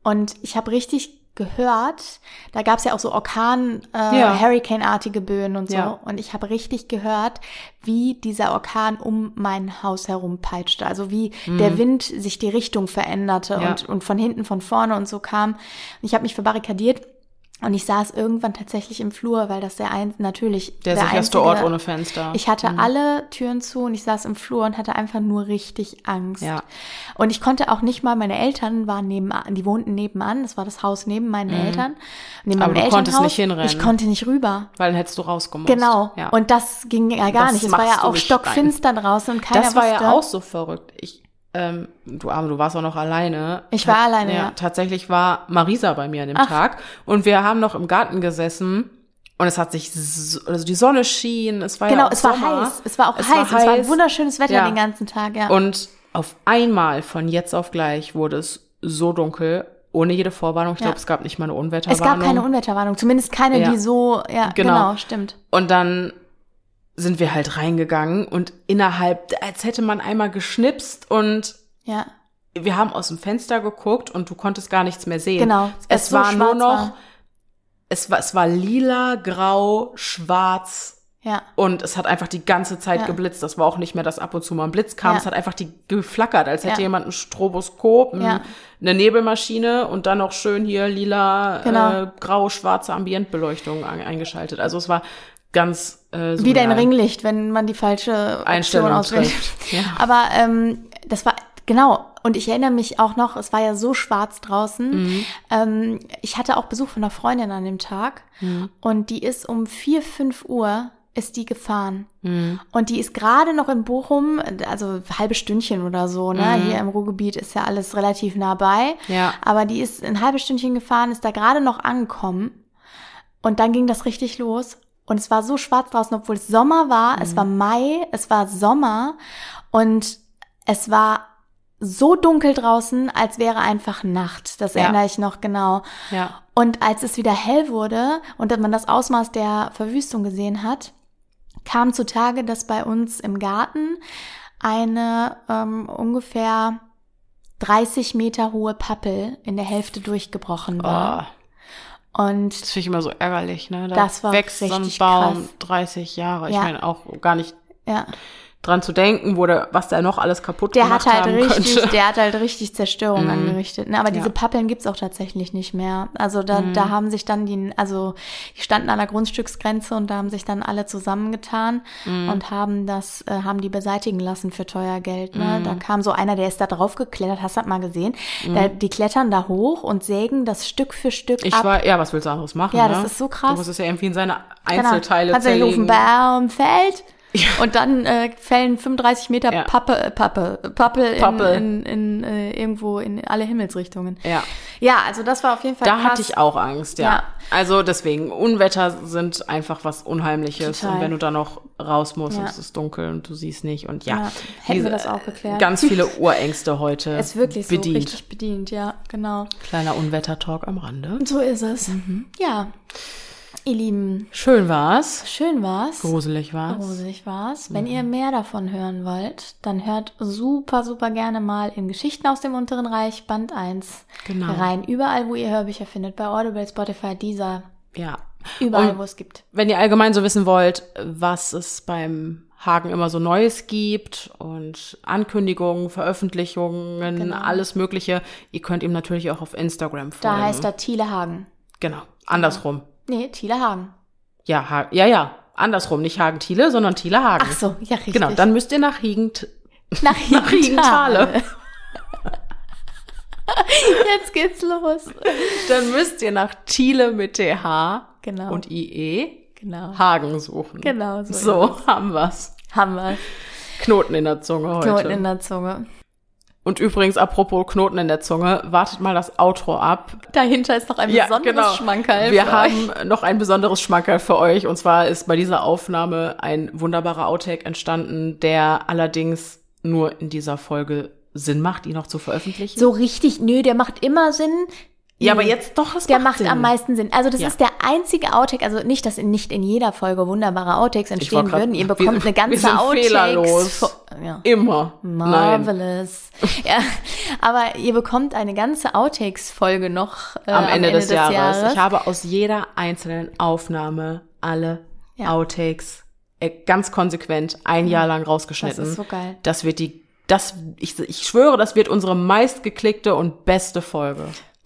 Und ich habe richtig gehört, da gab's ja auch so Orkan, äh, Ja. Hurricane-artige Böen und so. Ja. Und ich habe richtig gehört, wie dieser Orkan um mein Haus herum peitschte. Also wie der Wind sich die Richtung veränderte Mhm. Ja. und, und von hinten, von vorne und so kam. Und ich habe mich verbarrikadiert. Und ich saß irgendwann tatsächlich im Flur, weil das der ein natürlich Der, der sicherste einzige- Ort ohne Fenster. Ich hatte alle Türen zu und ich saß im Flur und hatte einfach nur richtig Angst. Ja. Und ich konnte auch nicht mal, meine Eltern waren nebenan, die wohnten nebenan, das war das Haus neben meinen Eltern. Neben Mhm. Aber du konntest nicht hinrennen. Ich konnte nicht rüber. Weil dann hättest du rausgemusst. Genau. Ja. Und das ging ja gar Das nicht. Es war ja auch stockfinster draußen und keiner das war wusste. ja auch so verrückt. Ich, ähm, du Arme, du warst auch noch alleine. Ich war alleine, ja. Tatsächlich war Marisa bei mir an dem Ach. Tag und wir haben noch im Garten gesessen und es hat sich, so, also die Sonne schien, es war ja Genau, auch es war Sommer. heiß. Es war auch Es heiß. war Es war ein heiß. wunderschönes Wetter Ja. den ganzen Tag, ja. Und auf einmal, von jetzt auf gleich, wurde es so dunkel, ohne jede Vorwarnung. Ich Ja. glaube, es gab nicht mal eine es Unwetterwarnung. gab keine Unwetterwarnung, zumindest keine, Ja. die so, ja, Genau. genau, stimmt. Und dann sind wir halt reingegangen und innerhalb, als hätte man einmal geschnipst und Ja. wir haben aus dem Fenster geguckt und du konntest gar nichts mehr sehen. Genau, Es es so war nur noch, war. es war, es war lila, grau, schwarz Ja. und es hat einfach die ganze Zeit Ja. geblitzt. Das war auch nicht mehr, dass ab und zu mal ein Blitz kam. Ja. Es hat einfach die geflackert, als hätte jemand ein Stroboskop, ein, eine Nebelmaschine und dann noch schön hier lila, Genau. äh, grau, schwarze Ambientbeleuchtung ein, eingeschaltet. Also es war ganz äh, Wieder ein. Ringlicht, wenn man die falsche Einstellung auswählt. Ja. Aber ähm, das war genau. Und ich erinnere mich auch noch, es war ja so schwarz draußen. Mhm. Ähm, ich hatte auch Besuch von einer Freundin an dem Tag Mhm. und die ist um vier fünf Uhr ist die gefahren. Mhm. Und die ist gerade noch in Bochum, also halbe Stündchen oder so, ne? Hier im Ruhrgebiet ist ja alles relativ nah bei. Mhm. Ja. Aber die ist ein halbes Stündchen gefahren, ist da gerade noch angekommen. Und dann ging das richtig los. Und es war so schwarz draußen, obwohl es Sommer war. Es war Mai, es war Sommer. Und es war so dunkel draußen, als wäre einfach Nacht. Das Ja. erinnere ich noch genau. Ja. Und als es wieder hell wurde und man das Ausmaß der Verwüstung gesehen hat, kam zutage, dass bei uns im Garten eine ähm, ungefähr 30 Meter hohe Pappel in der Hälfte durchgebrochen war. Oh, Und das finde ich immer so ärgerlich, ne? Da Das war wächst so ein Baum krass. 30 Jahre. Ich Ja. meine auch gar nicht ja, dran zu denken, wo der, was der noch alles kaputt der gemacht hat halt haben richtig, könnte. der hat halt richtig Zerstörung Mhm. angerichtet. Ne? Aber diese Ja. Pappeln gibt's auch tatsächlich nicht mehr. Also da, Mhm. da haben sich dann die, also die standen an der Grundstücksgrenze und da haben sich dann alle zusammengetan Mhm. und haben das, äh, haben die beseitigen lassen für teuer Geld. Ne? Mhm. Da kam so einer, der ist da drauf geklettert, hast du das mal gesehen? Da, die klettern da hoch und sägen das Stück für Stück Ich ab. war, ja, was willst du anderes machen? Ja, ne? das ist so krass. Du musst es ja irgendwie in seine Genau. Einzelteile Kannst du nicht rufen, zerlegen. Baum fällt. Und dann äh, fällen 35 Meter Ja. Pappe, Pappe, Pappel in, Pappel. in, in, äh, irgendwo in alle Himmelsrichtungen. Ja, Ja, also das war auf jeden Fall da krass. hatte ich auch Angst, ja. Ja. Also deswegen, Unwetter sind einfach was Unheimliches. Total. Und wenn du da noch raus musst und es ist dunkel und du siehst nicht und ja. Hätten wir das auch geklärt. Ganz viele Urängste heute Es ist wirklich so bedient. richtig bedient, ja, genau. Kleiner Unwetter-Talk am Rande. Und so ist es. Mhm. Ja, ihr Lieben, Schön war's. schön war's. Gruselig war's. Gruselig war's. Mhm. Wenn ihr mehr davon hören wollt, dann hört super, super gerne mal in Geschichten aus dem unteren Reich Band 1 Genau. rein. Überall, wo ihr Hörbücher findet. Bei Audible, Spotify, Deezer. Ja. Überall, Und wo es gibt. wenn ihr allgemein so wissen wollt, was es beim Hagen immer so Neues gibt und Ankündigungen, Veröffentlichungen, Genau. alles Mögliche, ihr könnt ihm natürlich auch auf Instagram folgen. Da heißt er Thiele Hagen. Genau. Andersrum. Nee, Thiele Hagen. Ja, ha ja, ja. Andersrum. Nicht Hagen-Thiele, sondern Thiele Hagen. Ach so, ja, richtig. Genau. Dann müsst ihr nach Hiegend, nach Hiegentale. Jetzt geht's los. Dann müsst ihr nach Thiele mit TH Genau. und IE genau. Hagen suchen. Genau, so. So haben wir's. Haben wir. Knoten in der Zunge heute. Knoten in der Zunge. Und übrigens, apropos Knoten in der Zunge, wartet mal das Outro ab. Dahinter ist noch ein besonderes Schmankerl. Wir haben euch. noch ein besonderes Schmankerl für euch. Und zwar ist bei dieser Aufnahme ein wunderbarer Outtake entstanden, der allerdings nur in dieser Folge Sinn macht, ihn noch zu veröffentlichen. So richtig, nö, der macht immer Sinn. Ja, aber Nee. jetzt doch, es Der macht, macht am meisten Sinn. Also das Ja. ist der einzige Outtake, also nicht, dass in, nicht in jeder Folge wunderbare Outtakes entstehen grad- würden. Ihr wir- bekommt eine wir ganze sind Outtakes. fehlerlos. Ja. Immer. Marvelous. ja, aber ihr bekommt eine ganze Outtakes-Folge noch äh, Am Ende, des, Jahres. Ich habe aus jeder einzelnen Aufnahme alle Ja. Outtakes äh, ganz konsequent ein Jahr lang rausgeschnitten. Das ist so geil. Das wird die, das, ich, ich schwöre, das wird unsere meistgeklickte und beste Folge.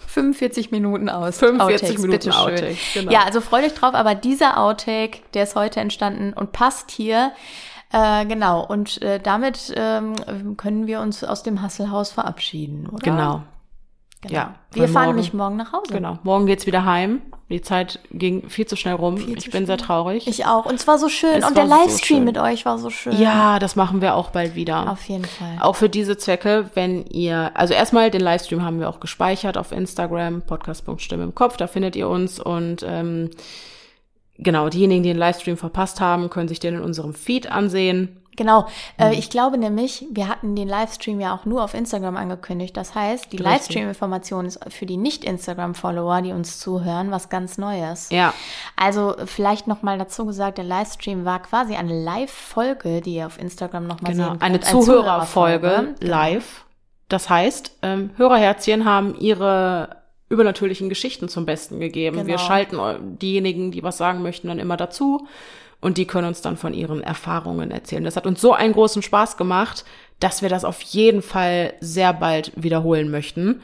45 Minuten aus. 45 Outtakes, Minuten Outtakes, genau. Ja, also freut euch drauf, aber dieser Outtake, der ist heute entstanden und passt hier. Äh, genau, und äh, damit ähm, können wir uns aus dem Hasselhaus verabseden, oder? Genau. Genau. Ja. Wir fahren morgen, nämlich morgen nach Hause. Genau. Morgen geht's wieder heim. Die Zeit ging viel zu schnell rum. Viel ich bin schnell. sehr traurig. Ich auch. Und es war so schön. Es und der Livestream so mit euch war so schön. Ja, das machen wir auch bald wieder. Auf jeden Fall. Auch für diese Zwecke, wenn ihr, also erstmal den Livestream haben wir auch gespeichert auf Instagram, podcast.stimme im Kopf, da findet ihr uns und ähm, genau, diejenigen, die den Livestream verpasst haben, können sich den in unserem Feed ansehen. Genau. Äh, mhm. ich glaube nämlich, wir hatten den Livestream ja auch nur auf Instagram angekündigt. Das heißt, die Livestream-Information ist für die Nicht-Instagram-Follower, die uns zuhören, was ganz Neues. Ja. Also vielleicht nochmal dazu gesagt, der Livestream war quasi eine Live-Folge, die ihr auf Instagram nochmal genau. sehen könnt. Eine Zuhörerfolge genau. live. Das heißt, ähm, Hörerherzchen haben ihre übernatürlichen Geschichten zum Besten gegeben. Genau. Wir schalten diejenigen, die was sagen möchten, dann immer dazu und die können uns dann von ihren Erfahrungen erzählen. Das hat uns so einen großen Spaß gemacht, dass wir das auf jeden Fall sehr bald wiederholen möchten.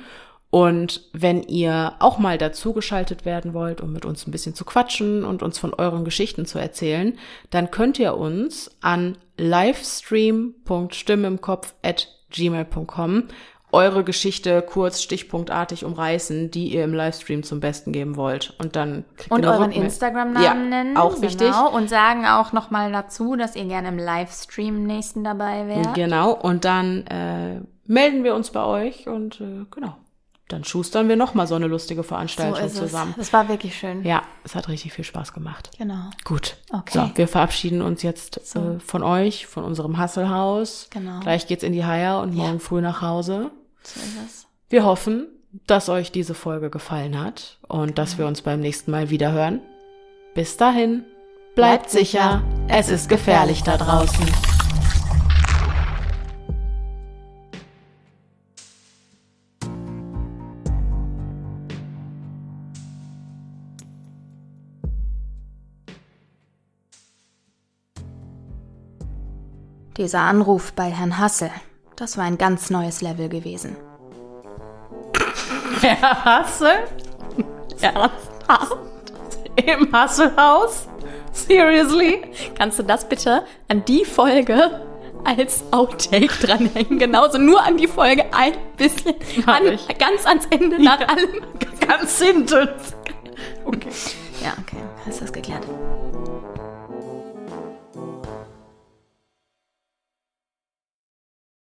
Und wenn ihr auch mal dazugeschaltet werden wollt, um mit uns ein bisschen zu quatschen und uns von euren Geschichten zu erzählen, dann könnt ihr uns an livestream.stimmimkopf@gmail.com eure Geschichte kurz stichpunktartig umreißen, die ihr im Livestream zum Besten geben wollt. Und dann kriegt Und euren Instagram-Namen ja, nennen. Auch genau. wichtig. Und sagen auch nochmal dazu, dass ihr gerne im Livestream nächsten dabei wärt. Genau. Und dann äh, melden wir uns bei euch und äh, genau. Dann schustern wir nochmal so eine lustige Veranstaltung so zusammen. Es war wirklich schön. Ja, es hat richtig viel Spaß gemacht. Genau. Gut. Okay. So, wir verabschieden uns jetzt so. äh, von euch, von unserem Hasselhaus. Genau. Gleich geht's in die Haier und morgen ja. früh nach Hause. So ist es. Wir hoffen, dass euch diese Folge gefallen hat und dass wir uns beim nächsten Mal wieder hören. Bis dahin, bleibt, bleibt sicher, es ist gefährlich da draußen. Dieser Anruf bei Herrn Hassel, das war ein ganz neues Level gewesen. Herr Hassel? Ernsthaft? Im Hasselhaus? Seriously? Kannst du das bitte an die Folge als Outtake dranhängen? Genauso nur an die Folge ein bisschen. An, ganz ans Ende nach allem. Ganz hinten. Okay. Ja, okay. Du das geklärt?